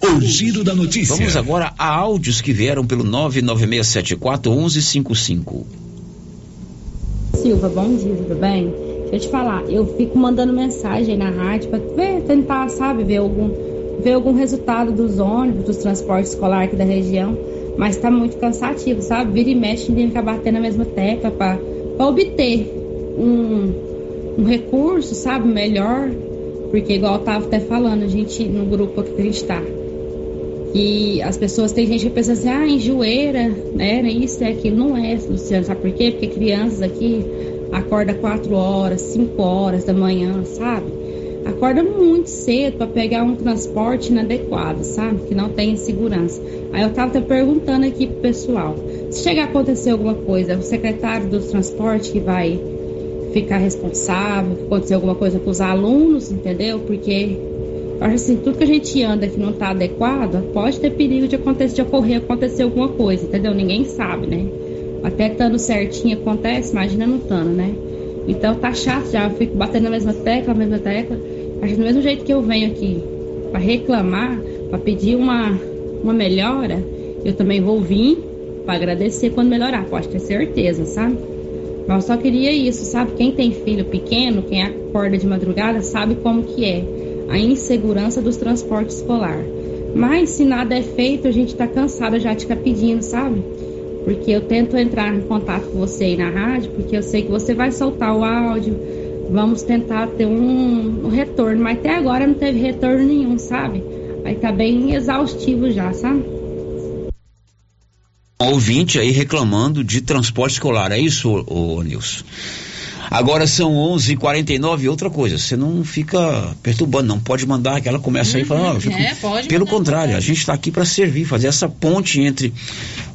[SPEAKER 2] O giro da notícia.
[SPEAKER 4] Vamos agora a áudios que vieram pelo 99674 1155.
[SPEAKER 25] Silva, bom dia, tudo bem? Deixa eu te falar, eu fico mandando mensagem aí na rádio para ver, tentar, sabe, ver algum, ver algum resultado dos ônibus, dos transportes escolares aqui da região, mas tá muito cansativo, sabe? Vira e mexe, tem que ficar batendo na mesma tecla para obter um, um recurso, sabe, melhor, porque igual eu tava até falando, a gente, no grupo que a gente tá, que as pessoas, tem gente que pensa assim, ah, enjoeira, né, isso é aquilo, não é, Luciano, sabe por quê? Porque crianças aqui acordam 4 horas, 5 horas da manhã, sabe? Acorda muito cedo para pegar um transporte inadequado, sabe? Que não tem segurança. Aí eu tava até perguntando aqui pro pessoal, se chegar a acontecer alguma coisa, o secretário do transporte que vai ficar responsável, se acontecer alguma coisa com os alunos, entendeu? Porque eu acho assim, tudo que a gente anda que não está adequado, pode ter perigo de acontecer, de ocorrer, acontecer alguma coisa, entendeu? Ninguém sabe, né? Até estando certinho acontece, imagina não estando, né? Então tá chato já, eu fico batendo na mesma tecla, na mesma tecla. Acho que do mesmo jeito que eu venho aqui para reclamar, para pedir uma, uma melhora, eu também vou vir para agradecer quando melhorar, pode ter certeza, sabe? Mas só queria isso, sabe? Quem tem filho pequeno, quem acorda de madrugada, sabe como que é a insegurança dos transportes escolar. Mas se nada é feito, a gente está cansada já de ficar pedindo, sabe? Porque eu tento entrar em contato com você aí na rádio, porque eu sei que você vai soltar o áudio, vamos tentar ter um, um retorno, mas até agora não teve retorno nenhum, sabe? Aí tá bem exaustivo já, sabe?
[SPEAKER 4] Ouvinte aí reclamando de transporte escolar, é isso, ô, ô Nilson? Agora são 11:49 e outra coisa, você não fica perturbando, não pode mandar que ela começa aí falando,
[SPEAKER 12] Uhum.
[SPEAKER 4] fico...
[SPEAKER 12] É, pode
[SPEAKER 4] pelo contrário, a gente está aqui para servir, fazer essa ponte entre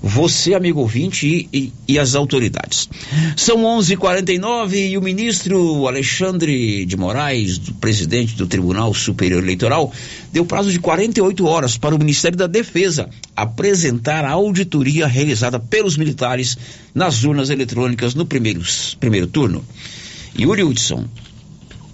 [SPEAKER 4] você, amigo ouvinte, e, e, e as autoridades. São 11:49 e o ministro Alexandre de Moraes, do presidente do Tribunal Superior Eleitoral, deu prazo de 48 horas para o Ministério da Defesa apresentar a auditoria realizada pelos militares nas urnas eletrônicas no primeiro, primeiro turno. Yuri Hudson.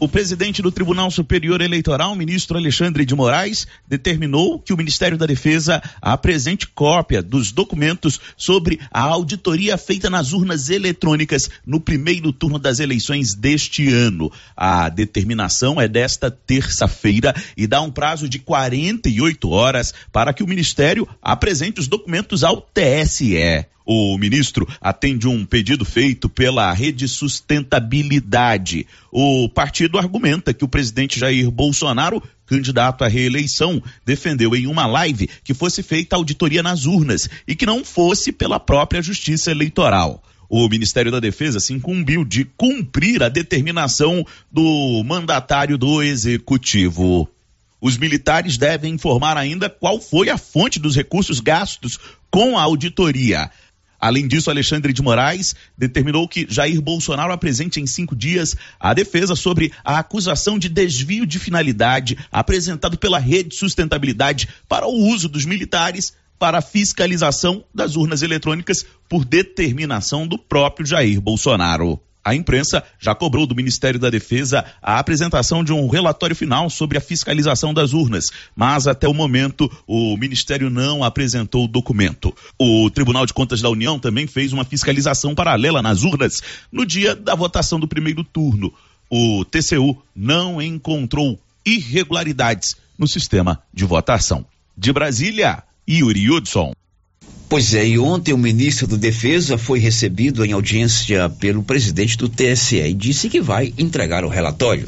[SPEAKER 26] O presidente do Tribunal Superior Eleitoral, ministro Alexandre de Moraes, determinou que o Ministério da Defesa apresente cópia dos documentos sobre a auditoria feita nas urnas eletrônicas no primeiro turno das eleições deste ano. A determinação é desta terça-feira e dá um prazo de 48 horas para que o Ministério apresente os documentos ao TSE. O ministro atende um pedido feito pela Rede Sustentabilidade. O partido argumenta que o presidente Jair Bolsonaro, candidato à reeleição, defendeu em uma live que fosse feita auditoria nas urnas e que não fosse pela própria Justiça Eleitoral. O Ministério da Defesa se incumbiu de cumprir a determinação do mandatário do Executivo. Os militares devem informar ainda qual foi a fonte dos recursos gastos com a auditoria. Além disso, Alexandre de Moraes determinou que Jair Bolsonaro apresente em cinco dias a defesa sobre a acusação de desvio de finalidade apresentado pela Rede Sustentabilidade para o uso dos militares para fiscalização das urnas eletrônicas por determinação do próprio Jair Bolsonaro. A imprensa já cobrou do Ministério da Defesa a apresentação de um relatório final sobre a fiscalização das urnas, mas até o momento o Ministério não apresentou o documento. O Tribunal de Contas da União também fez uma fiscalização paralela nas urnas no dia da votação do primeiro turno. O TCU não encontrou irregularidades no sistema de votação. De Brasília, Yuri Hudson.
[SPEAKER 4] Pois é, e ontem o ministro da Defesa foi recebido em audiência pelo presidente do TSE e disse que vai entregar o relatório.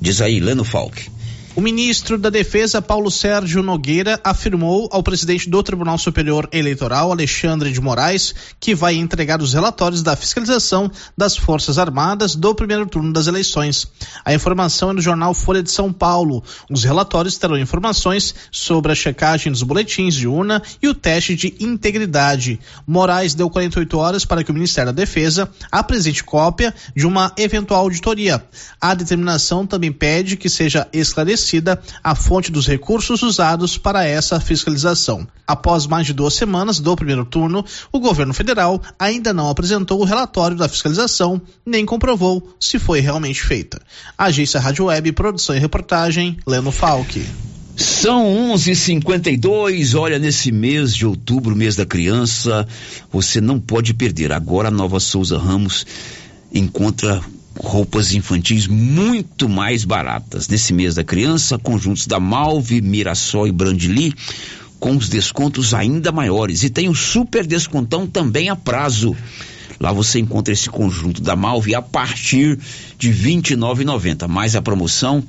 [SPEAKER 4] Diz aí, Leno Falck.
[SPEAKER 27] O ministro da Defesa, Paulo Sérgio Nogueira, afirmou ao presidente do Tribunal Superior Eleitoral, Alexandre de Moraes, que vai entregar os relatórios da fiscalização das Forças Armadas do primeiro turno das eleições. A informação é no jornal Folha de São Paulo. Os relatórios terão informações sobre a checagem dos boletins de urna e o teste de integridade. Moraes deu 48 horas para que o Ministério da Defesa apresente cópia de uma eventual auditoria. A determinação também pede que seja esclarecida a fonte dos recursos usados para essa fiscalização. Após mais de duas semanas do primeiro turno, o governo federal ainda não apresentou o relatório da fiscalização, nem comprovou se foi realmente feita. Agência Rádio Web, produção e reportagem, Leno Falck.
[SPEAKER 4] São 11:52. Olha, nesse mês de outubro, mês da criança, você não pode perder. Agora a Nova Souza Ramos encontra roupas infantis muito mais baratas. Nesse mês da criança, conjuntos da Malve, Mirassol e Brandili com os descontos ainda maiores. E tem o super descontão também a prazo. Lá você encontra esse conjunto da Malve a partir de R$ 29,90. Mas a promoção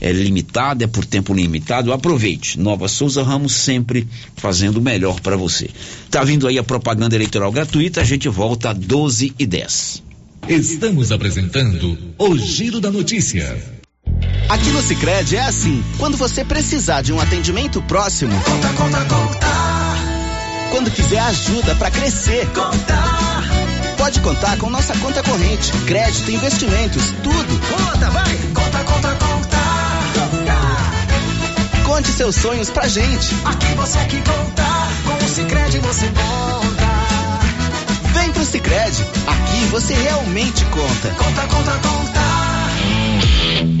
[SPEAKER 4] é limitada, é por tempo limitado. Aproveite. Nova Souza Ramos sempre fazendo o melhor para você. Tá vindo aí a propaganda eleitoral gratuita. A gente volta a 12 e 10.
[SPEAKER 2] Estamos apresentando o Giro da Notícia.
[SPEAKER 28] Aqui no Cicred é assim. Quando você precisar de um atendimento próximo. Conta, conta, conta. Quando quiser ajuda para crescer. Conta. Pode contar com nossa conta corrente, crédito, investimentos, tudo. Conta, vai. Conta, conta, conta. Conte seus sonhos pra gente.
[SPEAKER 29] Aqui você que conta. Com o Cicred você conta.
[SPEAKER 28] Vem pro
[SPEAKER 30] Sicredi, aqui você realmente conta.
[SPEAKER 6] Conta, conta, conta.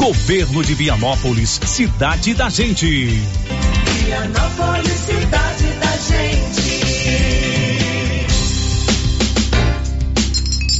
[SPEAKER 31] Governo de Vianópolis, cidade da gente.
[SPEAKER 6] Vianópolis, cidade da gente.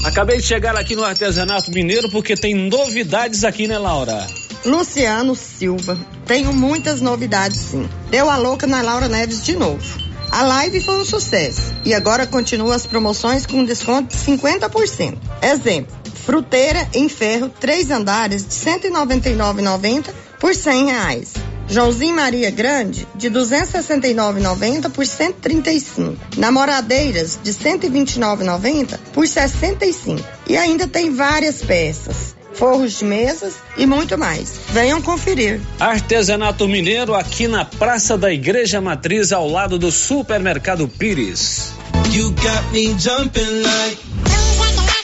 [SPEAKER 5] Acabei de chegar aqui no artesanato mineiro porque tem novidades aqui, né, Laura?
[SPEAKER 32] Luciano Silva. Tenho muitas novidades, sim. Deu a louca na Laura Neves de novo. A live foi um sucesso e agora continua as promoções com desconto de 50%. Exemplo, fruteira em ferro, três andares de R$ 199,90 por 100 reais. Joãozinho Maria Grande, de R$ 269,90 por R$ 135. Namoradeiras, de R$ 129,90 por R$ 65. E ainda tem várias peças forros de mesas e muito mais. Venham conferir.
[SPEAKER 5] Artesanato Mineiro aqui na Praça da Igreja Matriz, ao lado do Supermercado Pires.
[SPEAKER 6] You got me jumping like.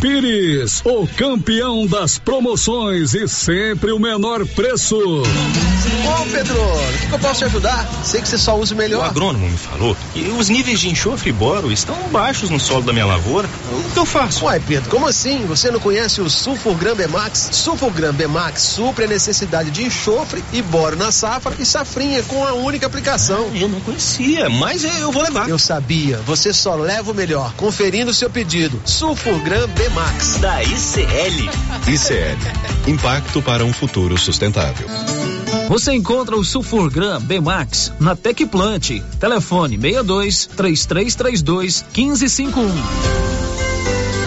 [SPEAKER 10] Pires, o campeão das promoções e sempre o menor preço.
[SPEAKER 33] Ô Pedro, o que, que eu posso te ajudar? Sei que você só usa o
[SPEAKER 34] O
[SPEAKER 33] melhor.
[SPEAKER 34] agrônomo me falou que os níveis de enxofre e boro estão baixos no solo da minha lavoura. O que eu faço?
[SPEAKER 33] Uai, Pedro, como assim? Você não conhece o Sulfurgram Bemax? Sulfurgram Bemax supre a necessidade de enxofre e boro na safra e safrinha com a única aplicação.
[SPEAKER 34] Eu não conhecia, mas eu vou levar.
[SPEAKER 33] Eu sabia, você só leva o melhor. Conferindo o seu pedido. Sulfurgram Bemax.
[SPEAKER 34] Da ICL.
[SPEAKER 2] ICL. Impacto para um futuro sustentável.
[SPEAKER 5] Você encontra o Sulfurgram B-Max na Tecplant. Telefone 62 3332 1551.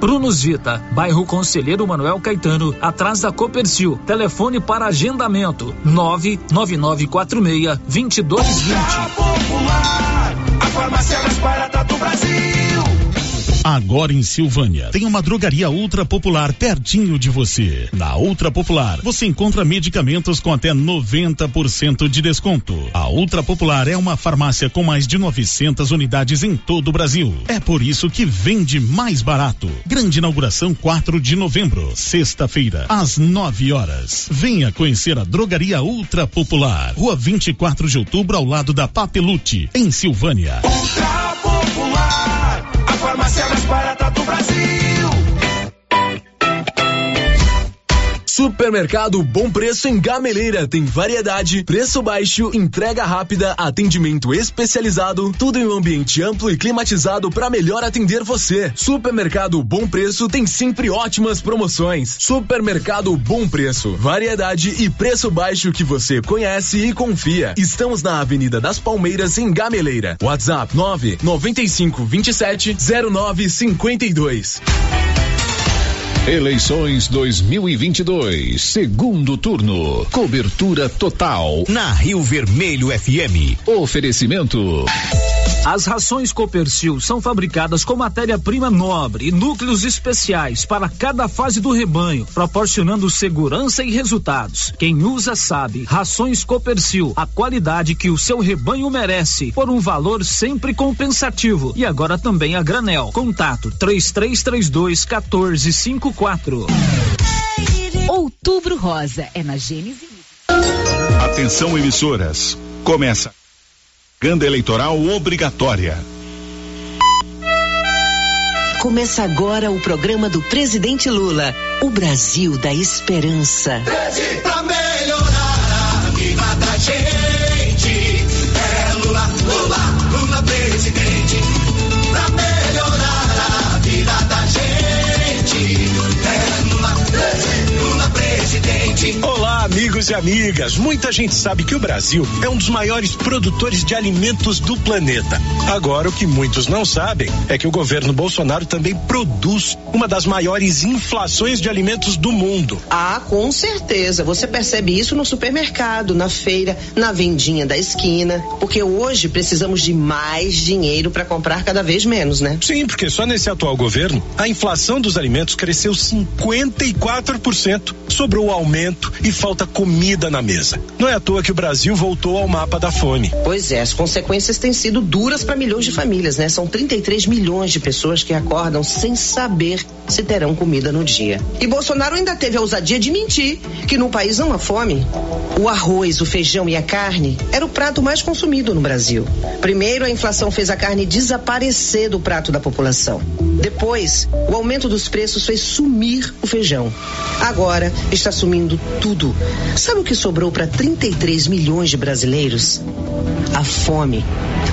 [SPEAKER 5] Prunus Vita, bairro Conselheiro Manuel Caetano, atrás da Copercil. Telefone para agendamento: 99946 2220.
[SPEAKER 6] Popular, a farmácia mais barata do Brasil.
[SPEAKER 31] Agora em Silvânia, tem uma drogaria ultra popular pertinho de você. Na Ultra Popular, você encontra medicamentos com até 90% de desconto. A Ultra Popular é uma farmácia com mais de 900 unidades em todo o Brasil. É por isso que vende mais barato. Grande inauguração 4 de novembro, sexta-feira, às 9 horas. Venha conhecer a drogaria Ultra Popular. Rua 24 de outubro, ao lado da Papelute, em Silvânia.
[SPEAKER 35] Ultra A farmácia mais barata do Brasil.
[SPEAKER 8] Supermercado Bom Preço em Gameleira tem variedade, preço baixo, entrega rápida, atendimento especializado, tudo em um ambiente amplo e climatizado para melhor atender você. Supermercado Bom Preço tem sempre ótimas promoções. Supermercado Bom Preço, variedade e preço baixo que você conhece e confia. Estamos na Avenida das Palmeiras em Gameleira. WhatsApp 9 95 27 09 52.
[SPEAKER 36] Eleições 2022, segundo turno. Cobertura total na Rio Vermelho FM. Oferecimento.
[SPEAKER 5] As rações Copercil são fabricadas com matéria-prima nobre e núcleos especiais para cada fase do rebanho, proporcionando segurança e resultados. Quem usa sabe. Rações Copercil, a qualidade que o seu rebanho merece, por um valor sempre compensativo. E agora também a granel. Contato 3332 1454.
[SPEAKER 37] Outubro Rosa é na Gênesis.
[SPEAKER 38] Atenção emissoras. Começa. Propaganda eleitoral obrigatória.
[SPEAKER 39] Começa agora o programa do presidente Lula, o Brasil da Esperança.
[SPEAKER 35] Pra melhorar a vida da gente.
[SPEAKER 40] Olá, amigos e amigas. Muita gente sabe que o Brasil é um dos maiores produtores de alimentos do planeta. Agora, o que muitos não sabem é que o governo Bolsonaro também produz uma das maiores inflações de alimentos do mundo.
[SPEAKER 41] Ah, com certeza. Você percebe isso no supermercado, na feira, na vendinha da esquina. Porque hoje precisamos de mais dinheiro para comprar cada vez menos, né?
[SPEAKER 40] Sim, porque só nesse atual governo a inflação dos alimentos cresceu 54%. Sobrou aumento e falta comida na mesa. Não é à toa que o Brasil voltou ao mapa da fome.
[SPEAKER 41] Pois é, as consequências têm sido duras para milhões de famílias, né? São 33 milhões de pessoas que acordam sem saber se terão comida no dia. E Bolsonaro ainda teve a ousadia de mentir que no país não há fome. O arroz, o feijão e a carne era o prato mais consumido no Brasil. Primeiro, a inflação fez a carne desaparecer do prato da população. Depois, o aumento dos preços fez sumir o feijão. Agora, está sumindo tudo. Sabe o que sobrou para 33 milhões de brasileiros? A fome.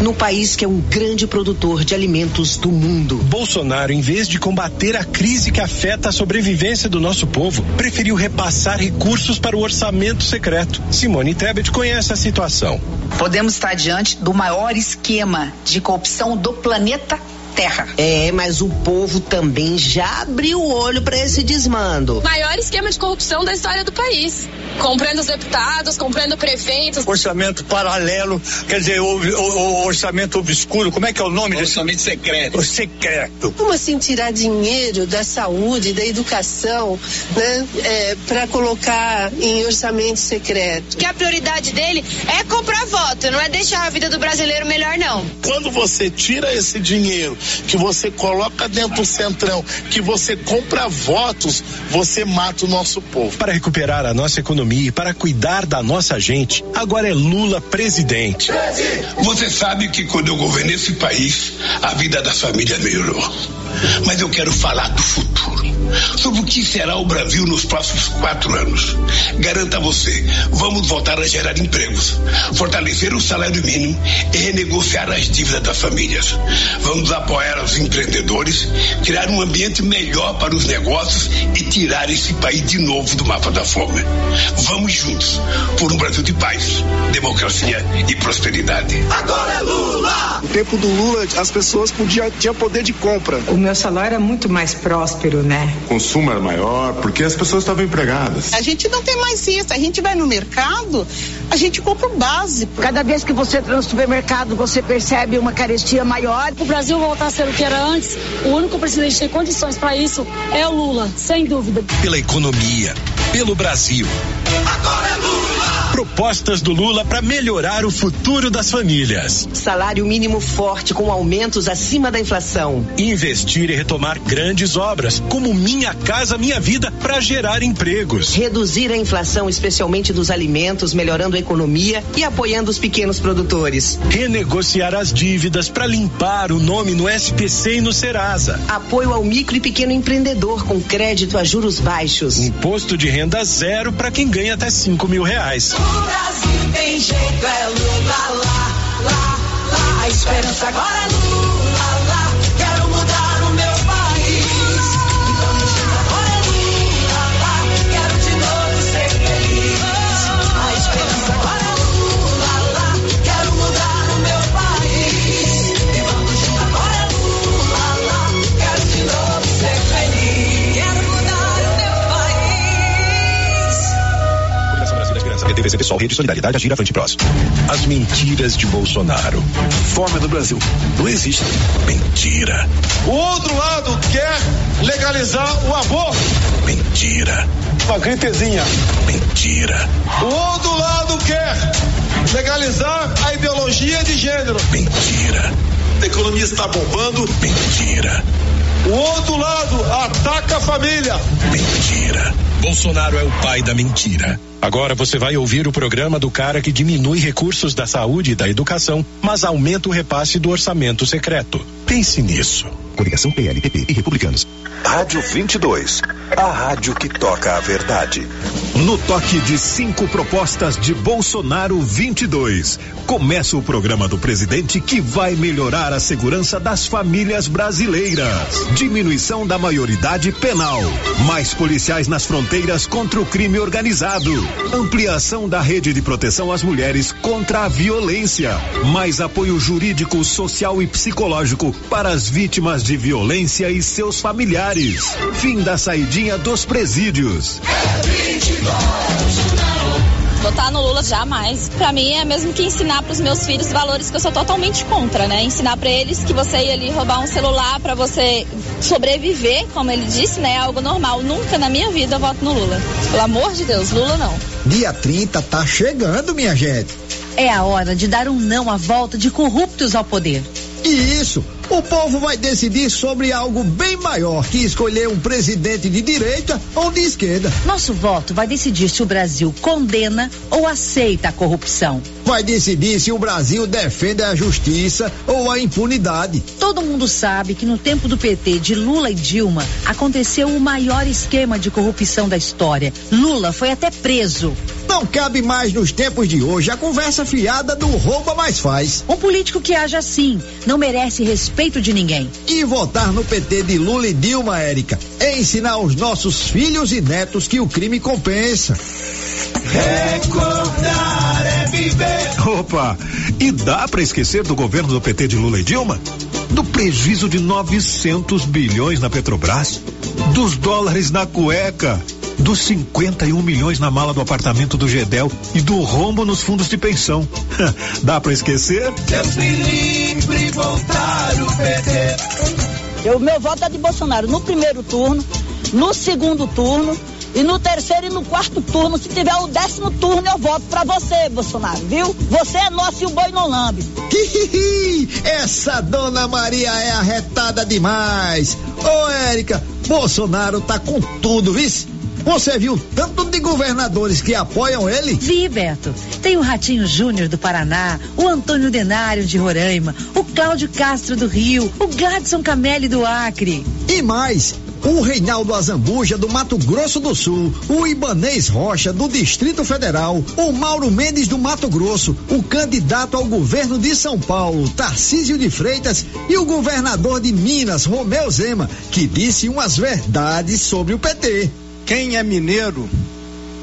[SPEAKER 41] No país que é um grande produtor de alimentos do mundo.
[SPEAKER 40] Bolsonaro, em vez de combater a crise que afeta a sobrevivência do nosso povo, preferiu repassar recursos para o orçamento secreto. Simone Tebet conhece a situação.
[SPEAKER 42] Podemos estar diante do maior esquema de corrupção do planeta Terra.
[SPEAKER 41] É, mas o povo também já abriu o olho para esse desmando.
[SPEAKER 43] Maior esquema de corrupção da história do país. Comprando os deputados, comprando prefeitos.
[SPEAKER 44] Orçamento paralelo, quer dizer, o, o, o orçamento obscuro, como é que é o nome desse? Orçamento secreto. O secreto.
[SPEAKER 45] Como assim tirar dinheiro da saúde, da educação, né, é, para colocar em orçamento secreto?
[SPEAKER 43] Que a prioridade dele é comprar voto, não é deixar a vida do brasileiro melhor, não.
[SPEAKER 44] Quando você tira esse dinheiro que você coloca dentro do centrão, que você compra votos, você mata o nosso povo.
[SPEAKER 40] Para recuperar a nossa economia e para cuidar da nossa gente, agora é Lula presidente.
[SPEAKER 46] Você sabe que quando eu governei esse país, a vida das famílias melhorou. Mas eu quero falar do futuro. Sobre o que será o Brasil nos próximos quatro anos. Garanto a você, vamos voltar a gerar empregos, fortalecer o salário mínimo e renegociar as dívidas das famílias. Vamos apoiar os empreendedores, criar um ambiente melhor para os negócios e tirar esse país de novo do mapa da fome. Vamos juntos por um Brasil de paz, democracia e prosperidade.
[SPEAKER 35] Agora é Lula!
[SPEAKER 47] No tempo do Lula, as pessoas podiam tinham poder de compra.
[SPEAKER 48] O meu salário é muito mais próspero, né?
[SPEAKER 49] consumo era maior, porque as pessoas estavam empregadas.
[SPEAKER 50] A gente não tem mais isso. A gente vai no mercado, a gente compra o básico.
[SPEAKER 51] Cada vez que você entra no supermercado, você percebe uma carestia maior.
[SPEAKER 52] O Brasil voltar a ser o que era antes, o único presidente que tem condições para isso é o Lula, sem dúvida.
[SPEAKER 53] Pela economia, pelo Brasil.
[SPEAKER 29] Agora é Lula!
[SPEAKER 53] Propostas do Lula para melhorar o futuro das famílias.
[SPEAKER 41] Salário mínimo forte com aumentos acima da inflação.
[SPEAKER 53] Investir e retomar grandes obras, como Minha Casa Minha Vida, para gerar empregos.
[SPEAKER 41] Reduzir a inflação, especialmente dos alimentos, melhorando a economia e apoiando os pequenos produtores.
[SPEAKER 53] Renegociar as dívidas para limpar o nome no SPC e no Serasa.
[SPEAKER 41] Apoio ao micro e pequeno empreendedor com crédito a juros baixos.
[SPEAKER 53] Imposto de renda zero para quem ganha até 5 mil reais.
[SPEAKER 29] O Brasil tem jeito, é Lula lá, lá, lá. A esperança agora é Lula
[SPEAKER 53] PTVC Pessoal, Rede Solidariedade, Agir Avante Prós. As mentiras de Bolsonaro. Fome no Brasil. Não existe. Mentira.
[SPEAKER 54] O outro lado quer legalizar o aborto.
[SPEAKER 53] Mentira.
[SPEAKER 54] Uma gritezinha.
[SPEAKER 53] Mentira.
[SPEAKER 54] O outro lado quer legalizar a ideologia de gênero.
[SPEAKER 53] Mentira.
[SPEAKER 54] A economia está bombando.
[SPEAKER 53] Mentira.
[SPEAKER 54] O outro lado ataca a família.
[SPEAKER 53] Mentira. Bolsonaro é o pai da mentira. Agora você vai ouvir o programa do cara que diminui recursos da saúde e da educação, mas aumenta o repasse do orçamento secreto. Pense nisso.
[SPEAKER 55] Coligação PLPP e Republicanos.
[SPEAKER 56] Rádio 22, a rádio que toca a verdade.
[SPEAKER 57] No toque de cinco propostas de Bolsonaro 22, começa o programa do presidente que vai melhorar a segurança das famílias brasileiras. Diminuição da maioridade penal, mais policiais nas fronteiras contra o crime organizado, ampliação da rede de proteção às mulheres contra a violência, mais apoio jurídico, social e psicológico para as vítimas de violência e seus familiares. Fim da saidinha dos presídios.
[SPEAKER 58] Votar no Lula jamais. Pra mim é mesmo que ensinar pros meus filhos valores que eu sou totalmente contra, né? Ensinar pra eles que você ir ali roubar um celular pra você sobreviver, como ele disse, né? É algo normal. Nunca na minha vida eu voto no Lula. Pelo amor de Deus, Lula não.
[SPEAKER 59] Dia 30 tá chegando, minha gente.
[SPEAKER 42] É a hora de dar um não à volta de corruptos ao poder.
[SPEAKER 59] E isso, o povo vai decidir sobre algo bem maior que escolher um presidente de direita ou de esquerda.
[SPEAKER 42] Nosso voto vai decidir se o Brasil condena ou aceita a corrupção.
[SPEAKER 59] Vai decidir se o Brasil defende a justiça ou a impunidade.
[SPEAKER 42] Todo mundo sabe que no tempo do PT de Lula e Dilma aconteceu o maior esquema de corrupção da história. Lula foi até preso.
[SPEAKER 59] Não cabe mais nos tempos de hoje a conversa fiada do rouba mais faz.
[SPEAKER 42] Um político que age assim não merece respeito de ninguém.
[SPEAKER 59] E votar no PT de Lula e Dilma, Érica, é ensinar aos nossos filhos e netos que o crime compensa.
[SPEAKER 29] Recordar é viver.
[SPEAKER 57] Opa! E dá para esquecer do governo do PT de Lula e Dilma? Do prejuízo de 900 bilhões na Petrobras? Dos dólares na cueca? Dos 51 milhões na mala do apartamento do Gedel e do rombo nos fundos de pensão. Dá para esquecer?
[SPEAKER 29] Deus me livre voltar o PT.
[SPEAKER 51] O meu voto é de Bolsonaro no primeiro turno, no segundo turno e no terceiro e no quarto turno. Se tiver o décimo turno, eu voto pra você, Bolsonaro, viu? Você é nosso e o boi não lambe.
[SPEAKER 59] Essa dona Maria é arretada demais. Ô, Érica, Bolsonaro tá com tudo, viu? Você viu tanto de governadores que apoiam ele?
[SPEAKER 42] Vi, Beto. Tem o Ratinho Júnior do Paraná, o Antônio Denário de Roraima, o Cláudio Castro do Rio, o Gladson Camelli do Acre.
[SPEAKER 59] E mais, o Reinaldo Azambuja do Mato Grosso do Sul, o Ibanês Rocha do Distrito Federal, o Mauro Mendes do Mato Grosso, o candidato ao governo de São Paulo, Tarcísio de Freitas e o governador de Minas, Romeu Zema, que disse umas verdades sobre o PT.
[SPEAKER 60] Quem é mineiro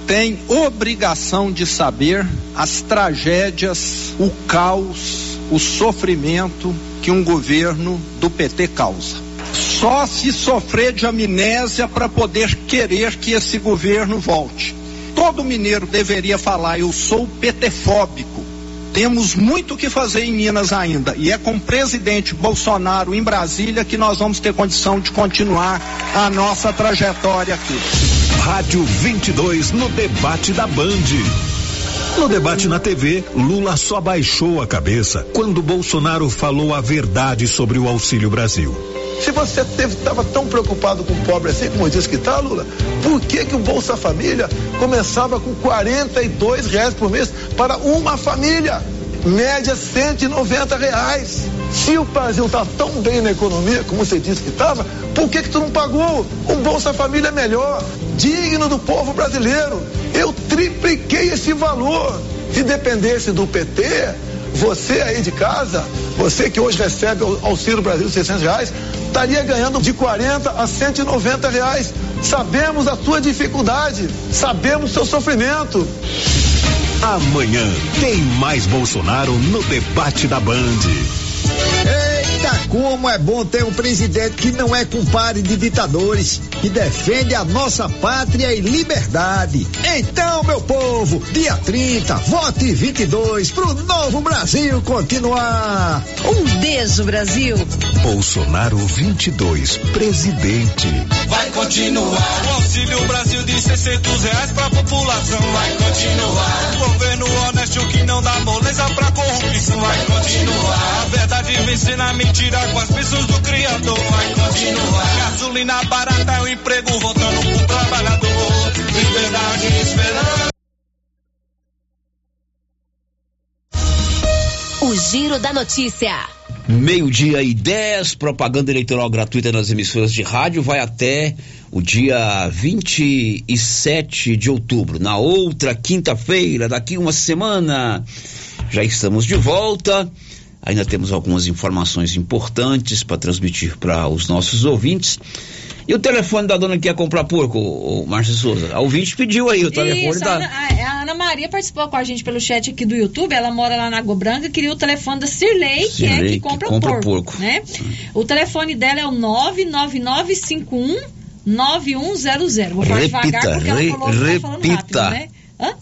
[SPEAKER 60] tem obrigação de saber as tragédias, o caos, o sofrimento que um governo do PT causa.
[SPEAKER 61] só se sofrer de amnésia para poder querer que esse governo volte. Todo mineiro deveria falar: eu sou petefóbico. Temos muito o que fazer em Minas ainda. E é com o presidente Bolsonaro em Brasília que nós vamos ter condição de continuar a nossa trajetória aqui.
[SPEAKER 57] Rádio 22 no debate da Band. No debate na TV, Lula só baixou a cabeça quando Bolsonaro falou a verdade sobre o Auxílio Brasil.
[SPEAKER 62] Se você estava tão preocupado com o pobre assim como disse que está, Lula, por que, que o Bolsa Família começava com 42 reais por mês para uma família? Média 190 reais. Se o Brasil está tão bem na economia, como você disse que estava, por que, que tu não pagou um Bolsa Família melhor, digno do povo brasileiro? Eu tripliquei esse valor. Se dependesse do PT, você aí de casa, você que hoje recebe o Auxílio Brasil de 600 reais, estaria ganhando de 40 a 190 reais. Sabemos a sua dificuldade, sabemos o seu sofrimento.
[SPEAKER 57] Amanhã tem mais Bolsonaro no debate da Band.
[SPEAKER 59] Como é bom ter um presidente que não é compadre de ditadores, que defende a nossa pátria e liberdade. Então, meu povo, dia 30, vote 22 pro novo Brasil continuar.
[SPEAKER 42] Um beijo, Brasil.
[SPEAKER 57] Bolsonaro 22, presidente.
[SPEAKER 63] Vai continuar.
[SPEAKER 64] O Auxílio Brasil de 600 reais pra população.
[SPEAKER 63] Vai continuar.
[SPEAKER 64] Governo honesto que não dá moleza pra corrupção.
[SPEAKER 63] Vai continuar.
[SPEAKER 64] A verdade vencer na mentira com as bênçãos do Criador.
[SPEAKER 63] Vai continuar.
[SPEAKER 64] Gasolina barata é o emprego voltando pro trabalhador.
[SPEAKER 63] Liberdade e esperança.
[SPEAKER 65] O Giro da Notícia.
[SPEAKER 4] Meio-dia e 10, propaganda eleitoral gratuita nas emissoras de rádio vai até o dia 27 de outubro. Na outra quinta-feira, daqui uma semana, já estamos de volta. Ainda temos algumas informações importantes para transmitir para os nossos ouvintes. E o telefone da dona que quer comprar porco, o Márcio Souza? A ouvinte pediu aí o telefone
[SPEAKER 12] Isso,
[SPEAKER 4] da.
[SPEAKER 12] a, Ana, a- a Ana Maria participou com a gente pelo chat aqui do YouTube. Ela mora lá na Água Branca e queria o telefone da Cirlei, que é que
[SPEAKER 4] que
[SPEAKER 12] compra,
[SPEAKER 4] compra
[SPEAKER 12] porco.
[SPEAKER 4] porco.
[SPEAKER 12] Né? O telefone dela é o 99951 9100. Vou falar
[SPEAKER 4] Repita,
[SPEAKER 12] devagar porque ela
[SPEAKER 4] re-
[SPEAKER 12] falou que tá falando
[SPEAKER 4] repita.
[SPEAKER 12] rápido, né? Hã?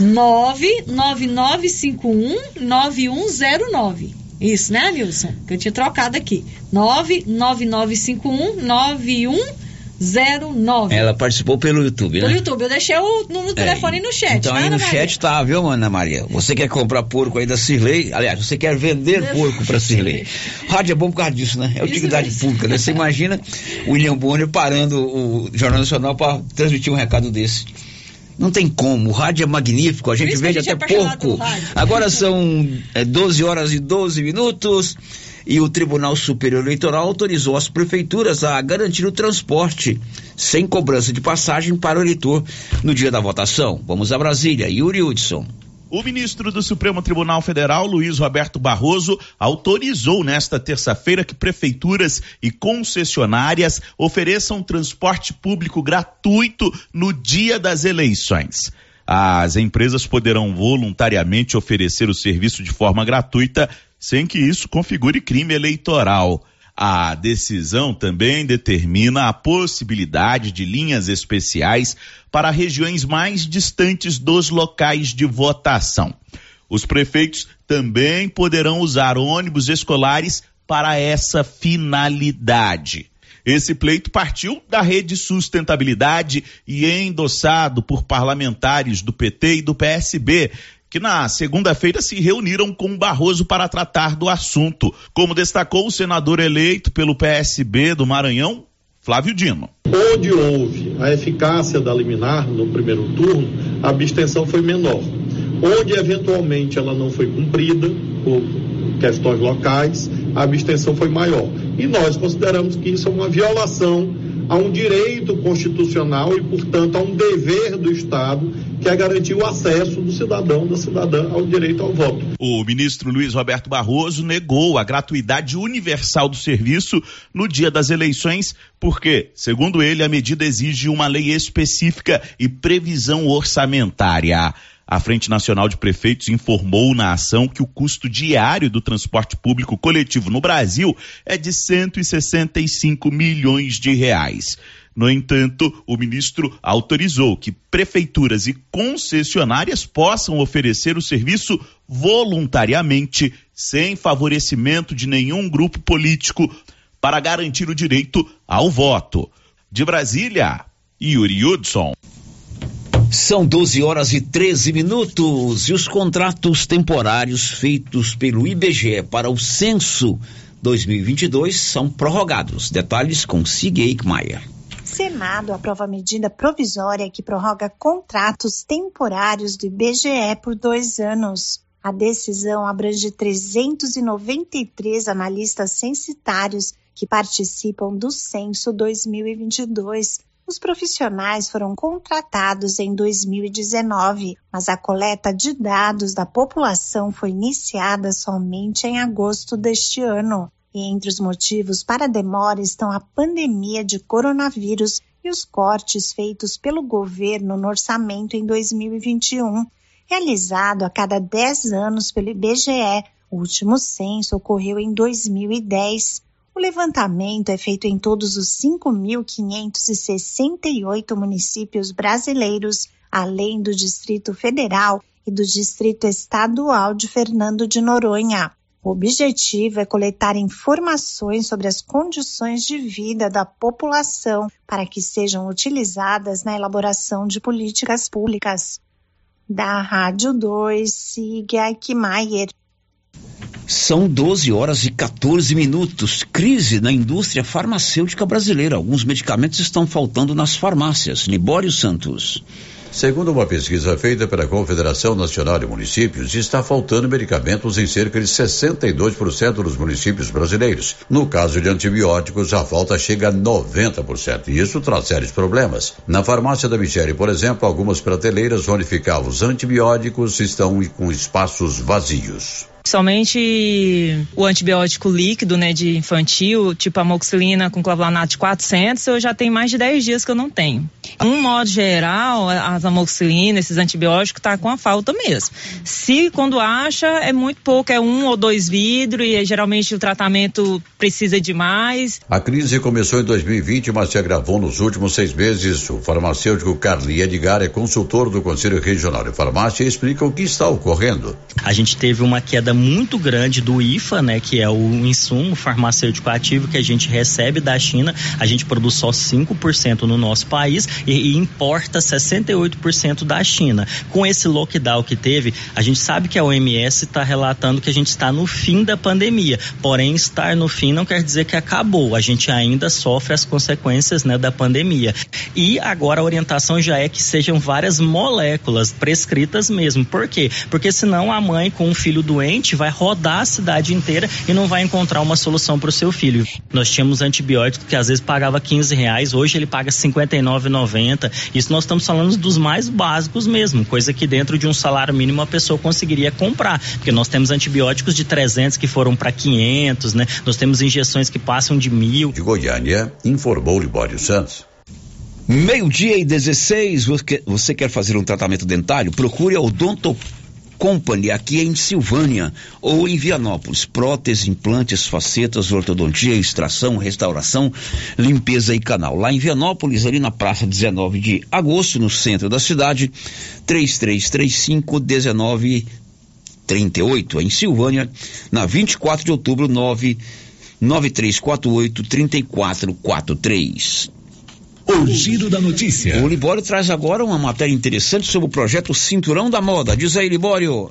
[SPEAKER 12] 999519109. Isso, né, Nilson? Que eu tinha trocado aqui. 999519109.
[SPEAKER 4] Ela participou pelo YouTube,
[SPEAKER 12] Pelo
[SPEAKER 4] né?
[SPEAKER 12] YouTube. Eu deixei o número do
[SPEAKER 4] É,
[SPEAKER 12] telefone no chat.
[SPEAKER 4] Então
[SPEAKER 12] tá,
[SPEAKER 4] aí no
[SPEAKER 12] Maria?
[SPEAKER 4] chat tá, viu, Ana Maria? Você quer comprar porco aí da Cirlei? Aliás, você quer vender porco pra Cirlei. Rádio é bom por causa disso, né? É utilidade pública, né? Você imagina o William Bonner parando o Jornal Nacional para transmitir um recado desse. Não tem como, o rádio é magnífico, a gente vende
[SPEAKER 12] é
[SPEAKER 4] até
[SPEAKER 12] apaixonado
[SPEAKER 4] pouco. Agora são é, 12 horas e 12 minutos e o Tribunal Superior Eleitoral autorizou as prefeituras a garantir o transporte sem cobrança de passagem para o eleitor no dia da votação. Vamos a Brasília, Yuri Hudson.
[SPEAKER 26] O ministro do Supremo Tribunal Federal, Luiz Roberto Barroso, autorizou nesta terça-feira que prefeituras e concessionárias ofereçam transporte público gratuito no dia das eleições. As empresas poderão voluntariamente oferecer o serviço de forma gratuita, sem que isso configure crime eleitoral. A decisão também determina a possibilidade de linhas especiais para regiões mais distantes dos locais de votação. Os prefeitos também poderão usar ônibus escolares para essa finalidade. Esse pleito partiu da Rede Sustentabilidade e é endossado por parlamentares do PT e do PSB, que na segunda-feira se reuniram com Barroso para tratar do assunto, como destacou o senador eleito pelo PSB do Maranhão, Flávio Dino.
[SPEAKER 66] Onde houve a eficácia da liminar no primeiro turno, a abstenção foi menor. Onde eventualmente ela não foi cumprida por questões locais, a abstenção foi maior. E nós consideramos que isso é uma violação a um direito constitucional e, portanto, a um dever do Estado, que é garantir o acesso do cidadão, da cidadã ao direito ao voto.
[SPEAKER 26] O ministro Luiz Roberto Barroso negou a gratuidade universal do serviço no dia das eleições, porque, segundo ele, a medida exige uma lei específica e previsão orçamentária. A Frente Nacional de Prefeitos informou na ação que o custo diário do transporte público coletivo no Brasil é de 165 milhões de reais. No entanto, o ministro autorizou que prefeituras e concessionárias possam oferecer o serviço voluntariamente, sem favorecimento de nenhum grupo político, para garantir o direito ao voto. De Brasília, Yuri Hudson.
[SPEAKER 4] São 12 horas e 13 minutos e os contratos temporários feitos pelo IBGE para o censo 2022 são prorrogados. Detalhes com Sig Eichmeier.
[SPEAKER 67] Senado aprova medida provisória que prorroga contratos temporários do IBGE por dois anos. A decisão abrange 393 analistas censitários que participam do censo 2022 os profissionais foram contratados em 2019, mas a coleta de dados da população foi iniciada somente em agosto deste ano. E entre os motivos para a demora estão a pandemia de coronavírus e os cortes feitos pelo governo no orçamento em 2021, realizado a cada 10 anos pelo IBGE. O último censo ocorreu em 2010. O levantamento é feito em todos os 5.568 municípios brasileiros, além do Distrito Federal e do Distrito Estadual de Fernando de Noronha. O objetivo é coletar informações sobre as condições de vida da população para que sejam utilizadas na elaboração de políticas públicas. Da Rádio 2, siga Eichmeier.
[SPEAKER 4] São 12 horas e 14 minutos. Crise na indústria farmacêutica brasileira. Alguns medicamentos estão faltando nas farmácias. Libório Santos.
[SPEAKER 68] Segundo uma pesquisa feita pela Confederação Nacional de Municípios, está faltando medicamentos em cerca de 62% dos municípios brasileiros. No caso de antibióticos, a falta chega a 90%, e isso traz sérios problemas. Na farmácia da Michele, por exemplo, algumas prateleiras onde ficavam os antibióticos estão com espaços vazios.
[SPEAKER 69] Principalmente o antibiótico líquido, né, de infantil, tipo amoxicilina com clavulanato de 400, eu já tenho mais de 10 dias que eu não tenho. Um modo geral, as amoxicilinas, esses antibióticos, tá com a falta mesmo. Se quando acha, é muito pouco, é um ou dois vidros e geralmente o tratamento precisa de mais.
[SPEAKER 68] A crise começou em 2020, mas se agravou nos últimos seis meses. O farmacêutico Carli Edgar é consultor do Conselho Regional de Farmácia e explica o que está ocorrendo.
[SPEAKER 70] A gente teve uma queda muito grande do IFA, né, que é o insumo farmacêutico ativo que a gente recebe da China. A gente produz só 5% no nosso país e, e importa 68% da China. Com esse lockdown que teve, a gente sabe que a OMS está relatando que a gente está no fim da pandemia. Porém, estar no fim não quer dizer que acabou. A gente ainda sofre as consequências né, da pandemia. E agora a orientação já é que sejam várias moléculas prescritas mesmo. Por quê? Porque senão a mãe com um filho doente vai rodar a cidade inteira e não vai encontrar uma solução para o seu filho. Nós tínhamos antibióticos que às vezes pagava 15 reais, hoje ele paga 59,90. Isso nós estamos falando dos mais básicos mesmo, coisa que dentro de um salário mínimo a pessoa conseguiria comprar, porque nós temos antibióticos de 300 que foram para 500, né? Nós temos injeções que passam de mil.
[SPEAKER 68] De Goiânia, informou Libório Santos.
[SPEAKER 4] Meio-dia e 16, você quer fazer um tratamento dentário? Procure a Odonto Company aqui em Silvânia ou em Vianópolis. Prótese, implantes, facetas, ortodontia, extração, restauração, limpeza e canal. Lá em Vianópolis, ali na praça 19 de agosto, no centro da cidade, 3335 1938. Em Silvânia, na 24 de outubro, 9 9348 3443.
[SPEAKER 57] O Giro da Notícia.
[SPEAKER 4] O Libório traz agora uma matéria interessante sobre o projeto Cinturão da Moda. Diz aí, Libório.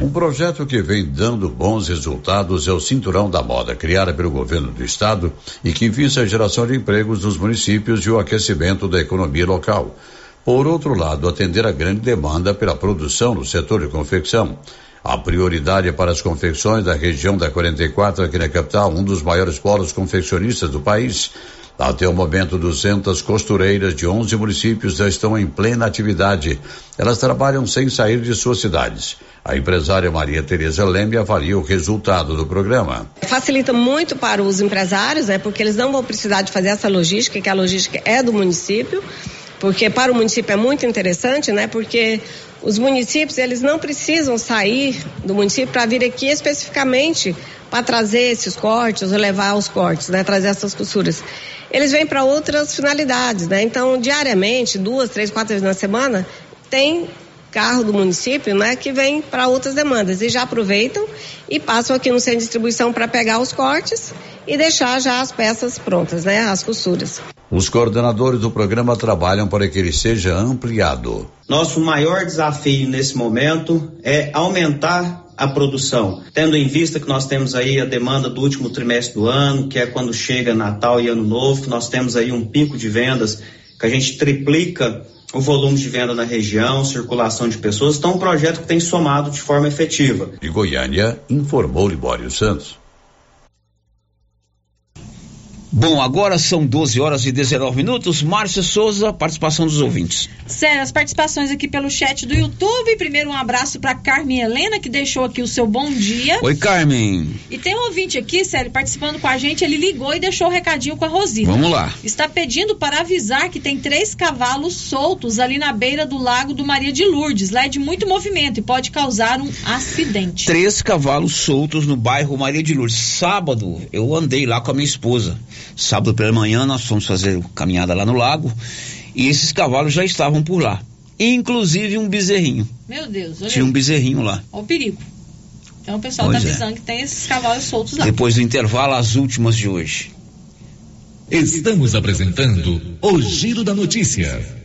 [SPEAKER 68] Um projeto que vem dando bons resultados é o Cinturão da Moda, criado pelo governo do estado e que visa a geração de empregos nos municípios e o aquecimento da economia local. Por outro lado, atender a grande demanda pela produção no setor de confecção. A prioridade é para as confecções da região da 44 aqui na capital, um dos maiores polos confeccionistas do país. Até o momento, 200 costureiras de 11 municípios já estão em plena atividade. Elas trabalham sem sair de suas cidades. A empresária Maria Tereza Leme avalia o resultado do programa.
[SPEAKER 71] Facilita muito para os empresários, é porque eles não vão precisar de fazer essa logística, que a logística é do município
[SPEAKER 5] porque para o município é muito interessante, né? Porque os municípios eles não precisam sair do município para vir aqui especificamente para trazer esses cortes ou levar os cortes, né? Trazer essas costuras. Eles vêm para outras finalidades, né? Então, diariamente, duas, três, quatro vezes na semana, tem carro do município, né, que vem para outras demandas e já aproveitam e passam aqui no centro de distribuição para pegar os cortes e deixar já as peças prontas, né, as costuras.
[SPEAKER 68] Os coordenadores do programa trabalham para que ele seja ampliado.
[SPEAKER 72] Nosso maior desafio nesse momento é aumentar a produção, tendo em vista que nós temos aí a demanda do último trimestre do ano, que é quando chega Natal e Ano Novo, nós temos aí um pico de vendas que a gente triplica o volume de venda na região, circulação de pessoas. Então, um projeto que tem somado de forma efetiva.
[SPEAKER 68] De Goiânia, informou Libório Santos.
[SPEAKER 4] Bom, agora são 12 horas e 19 minutos. Márcia Souza, participação dos ouvintes.
[SPEAKER 12] Sério, as participações aqui pelo chat do YouTube. Primeiro, um abraço para Carmen Helena, que deixou aqui o seu bom dia.
[SPEAKER 4] Oi, Carmen.
[SPEAKER 12] E tem um ouvinte aqui, Sério, participando com a gente. Ele ligou e deixou o um recadinho com a Rosita.
[SPEAKER 4] Vamos lá.
[SPEAKER 12] Está pedindo para avisar que tem três cavalos soltos ali na beira do lago do Maria de Lourdes. Lá é de muito movimento e pode causar um acidente.
[SPEAKER 4] Três cavalos soltos no bairro Maria de Lourdes. Sábado, eu andei lá com a minha esposa. Sábado pela manhã nós fomos fazer caminhada lá no lago e esses cavalos já estavam por lá. Inclusive um bezerrinho.
[SPEAKER 12] Meu Deus, olha
[SPEAKER 4] Tinha um bezerrinho lá.
[SPEAKER 12] Olha o perigo. Então o pessoal
[SPEAKER 4] Pois
[SPEAKER 12] está
[SPEAKER 4] é.
[SPEAKER 12] avisando que tem esses cavalos soltos lá.
[SPEAKER 4] Depois do intervalo, as últimas de hoje.
[SPEAKER 8] Estamos apresentando o Giro da Notícia.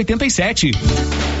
[SPEAKER 8] 5787.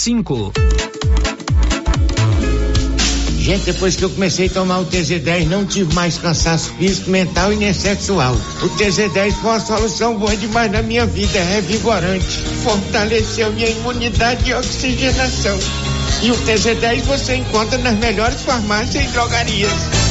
[SPEAKER 72] Gente, depois que eu comecei a tomar o TZ10, não tive mais cansaço físico, mental e nem sexual. O TZ10 foi uma solução boa demais na minha vida, é revigorante. Fortaleceu minha imunidade e oxigenação. E o TZ10 você encontra nas melhores farmácias e drogarias.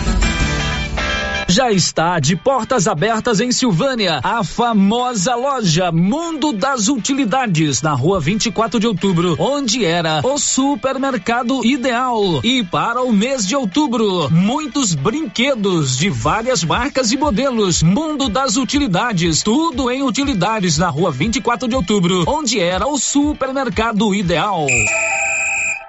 [SPEAKER 5] Já está de portas abertas em Silvânia, a famosa loja Mundo das Utilidades, na rua 24 de outubro, onde era o supermercado ideal. E para o mês de outubro, muitos brinquedos de várias marcas e modelos. Mundo das Utilidades, tudo em utilidades na rua 24 de outubro, onde era o supermercado ideal.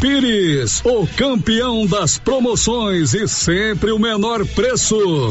[SPEAKER 5] Pires, o campeão das promoções e sempre o menor preço.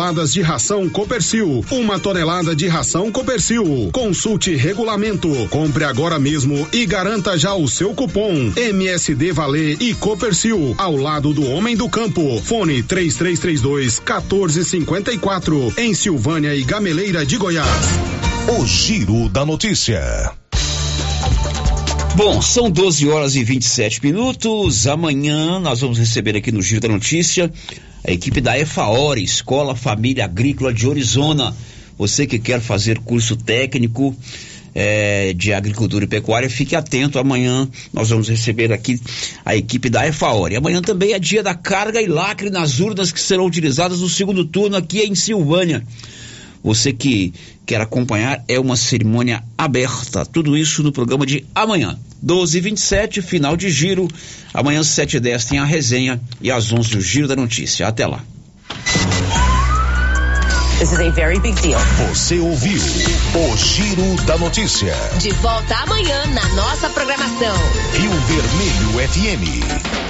[SPEAKER 73] toneladas de ração Copercil, uma tonelada de ração Copercil. Consulte regulamento, compre agora mesmo e garanta já o seu cupom MSD Valer e Copercil ao lado do homem do campo. Fone 3332 1454 em Silvânia e Gameleira de Goiás. O Giro da Notícia.
[SPEAKER 4] Bom, são 12 horas e 27 minutos. Amanhã nós vamos receber aqui no Giro da Notícia a equipe da EFAORE, Escola Família Agrícola de Orizona. Você que quer fazer curso técnico é, de agricultura e pecuária, fique atento. Amanhã nós vamos receber aqui a equipe da EFAORE. Amanhã também é dia da carga e lacre nas urnas que serão utilizadas no segundo turno aqui em Silvânia. Você que quer acompanhar, é uma cerimônia aberta. Tudo isso no programa de amanhã. 12 e 27 final de giro. Amanhã, 7 e 10 tem a resenha e às 11 o giro da notícia. Até lá.
[SPEAKER 65] This is a very big deal.
[SPEAKER 73] Você ouviu o Giro da Notícia.
[SPEAKER 65] De volta amanhã na nossa programação.
[SPEAKER 73] Rio Vermelho FM.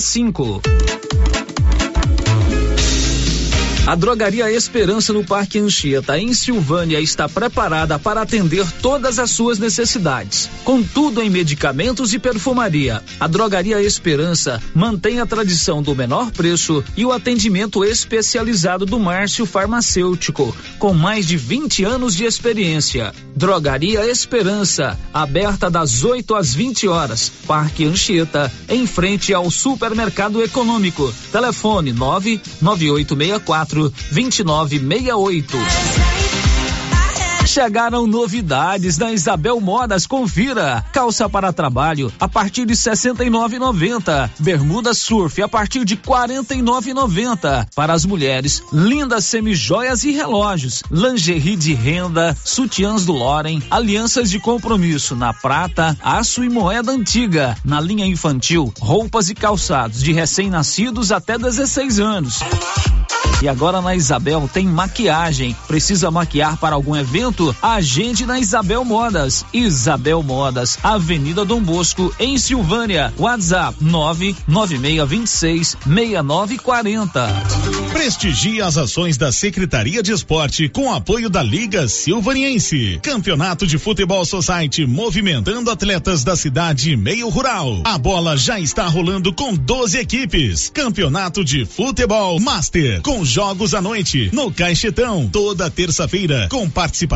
[SPEAKER 5] cinco. A Drogaria Esperança no Parque Anchieta, em Silvânia, está preparada para atender todas as suas necessidades. Com tudo em medicamentos e perfumaria, a Drogaria Esperança mantém a tradição do menor preço e o atendimento especializado do Márcio Farmacêutico, com mais de 20 anos de experiência. Drogaria Esperança, aberta das 8 às 20 horas. Parque Anchieta, em frente ao Supermercado Econômico. Telefone 99864 2968. Chegaram novidades na Isabel Modas, confira. Calça para trabalho a partir de 69,90. Bermuda surf a partir de 49,90. Para as mulheres, lindas semijoias e relógios, lingerie de renda, sutiãs do Loren, alianças de compromisso na prata, aço e moeda antiga. Na linha infantil, roupas e calçados de recém-nascidos até 16 anos. E agora na Isabel tem maquiagem. Precisa maquiar para algum evento? Agende na Isabel Modas. Isabel Modas, Avenida Dom Bosco, em Silvânia. WhatsApp 99626 6940.
[SPEAKER 31] Prestigie as ações da Secretaria de Esporte com apoio da Liga Silvaniense. Campeonato de Futebol Society movimentando atletas da cidade e meio rural. A bola já está rolando com 12 equipes. Campeonato de Futebol Master com jogos à noite no Caixetão toda terça-feira com participação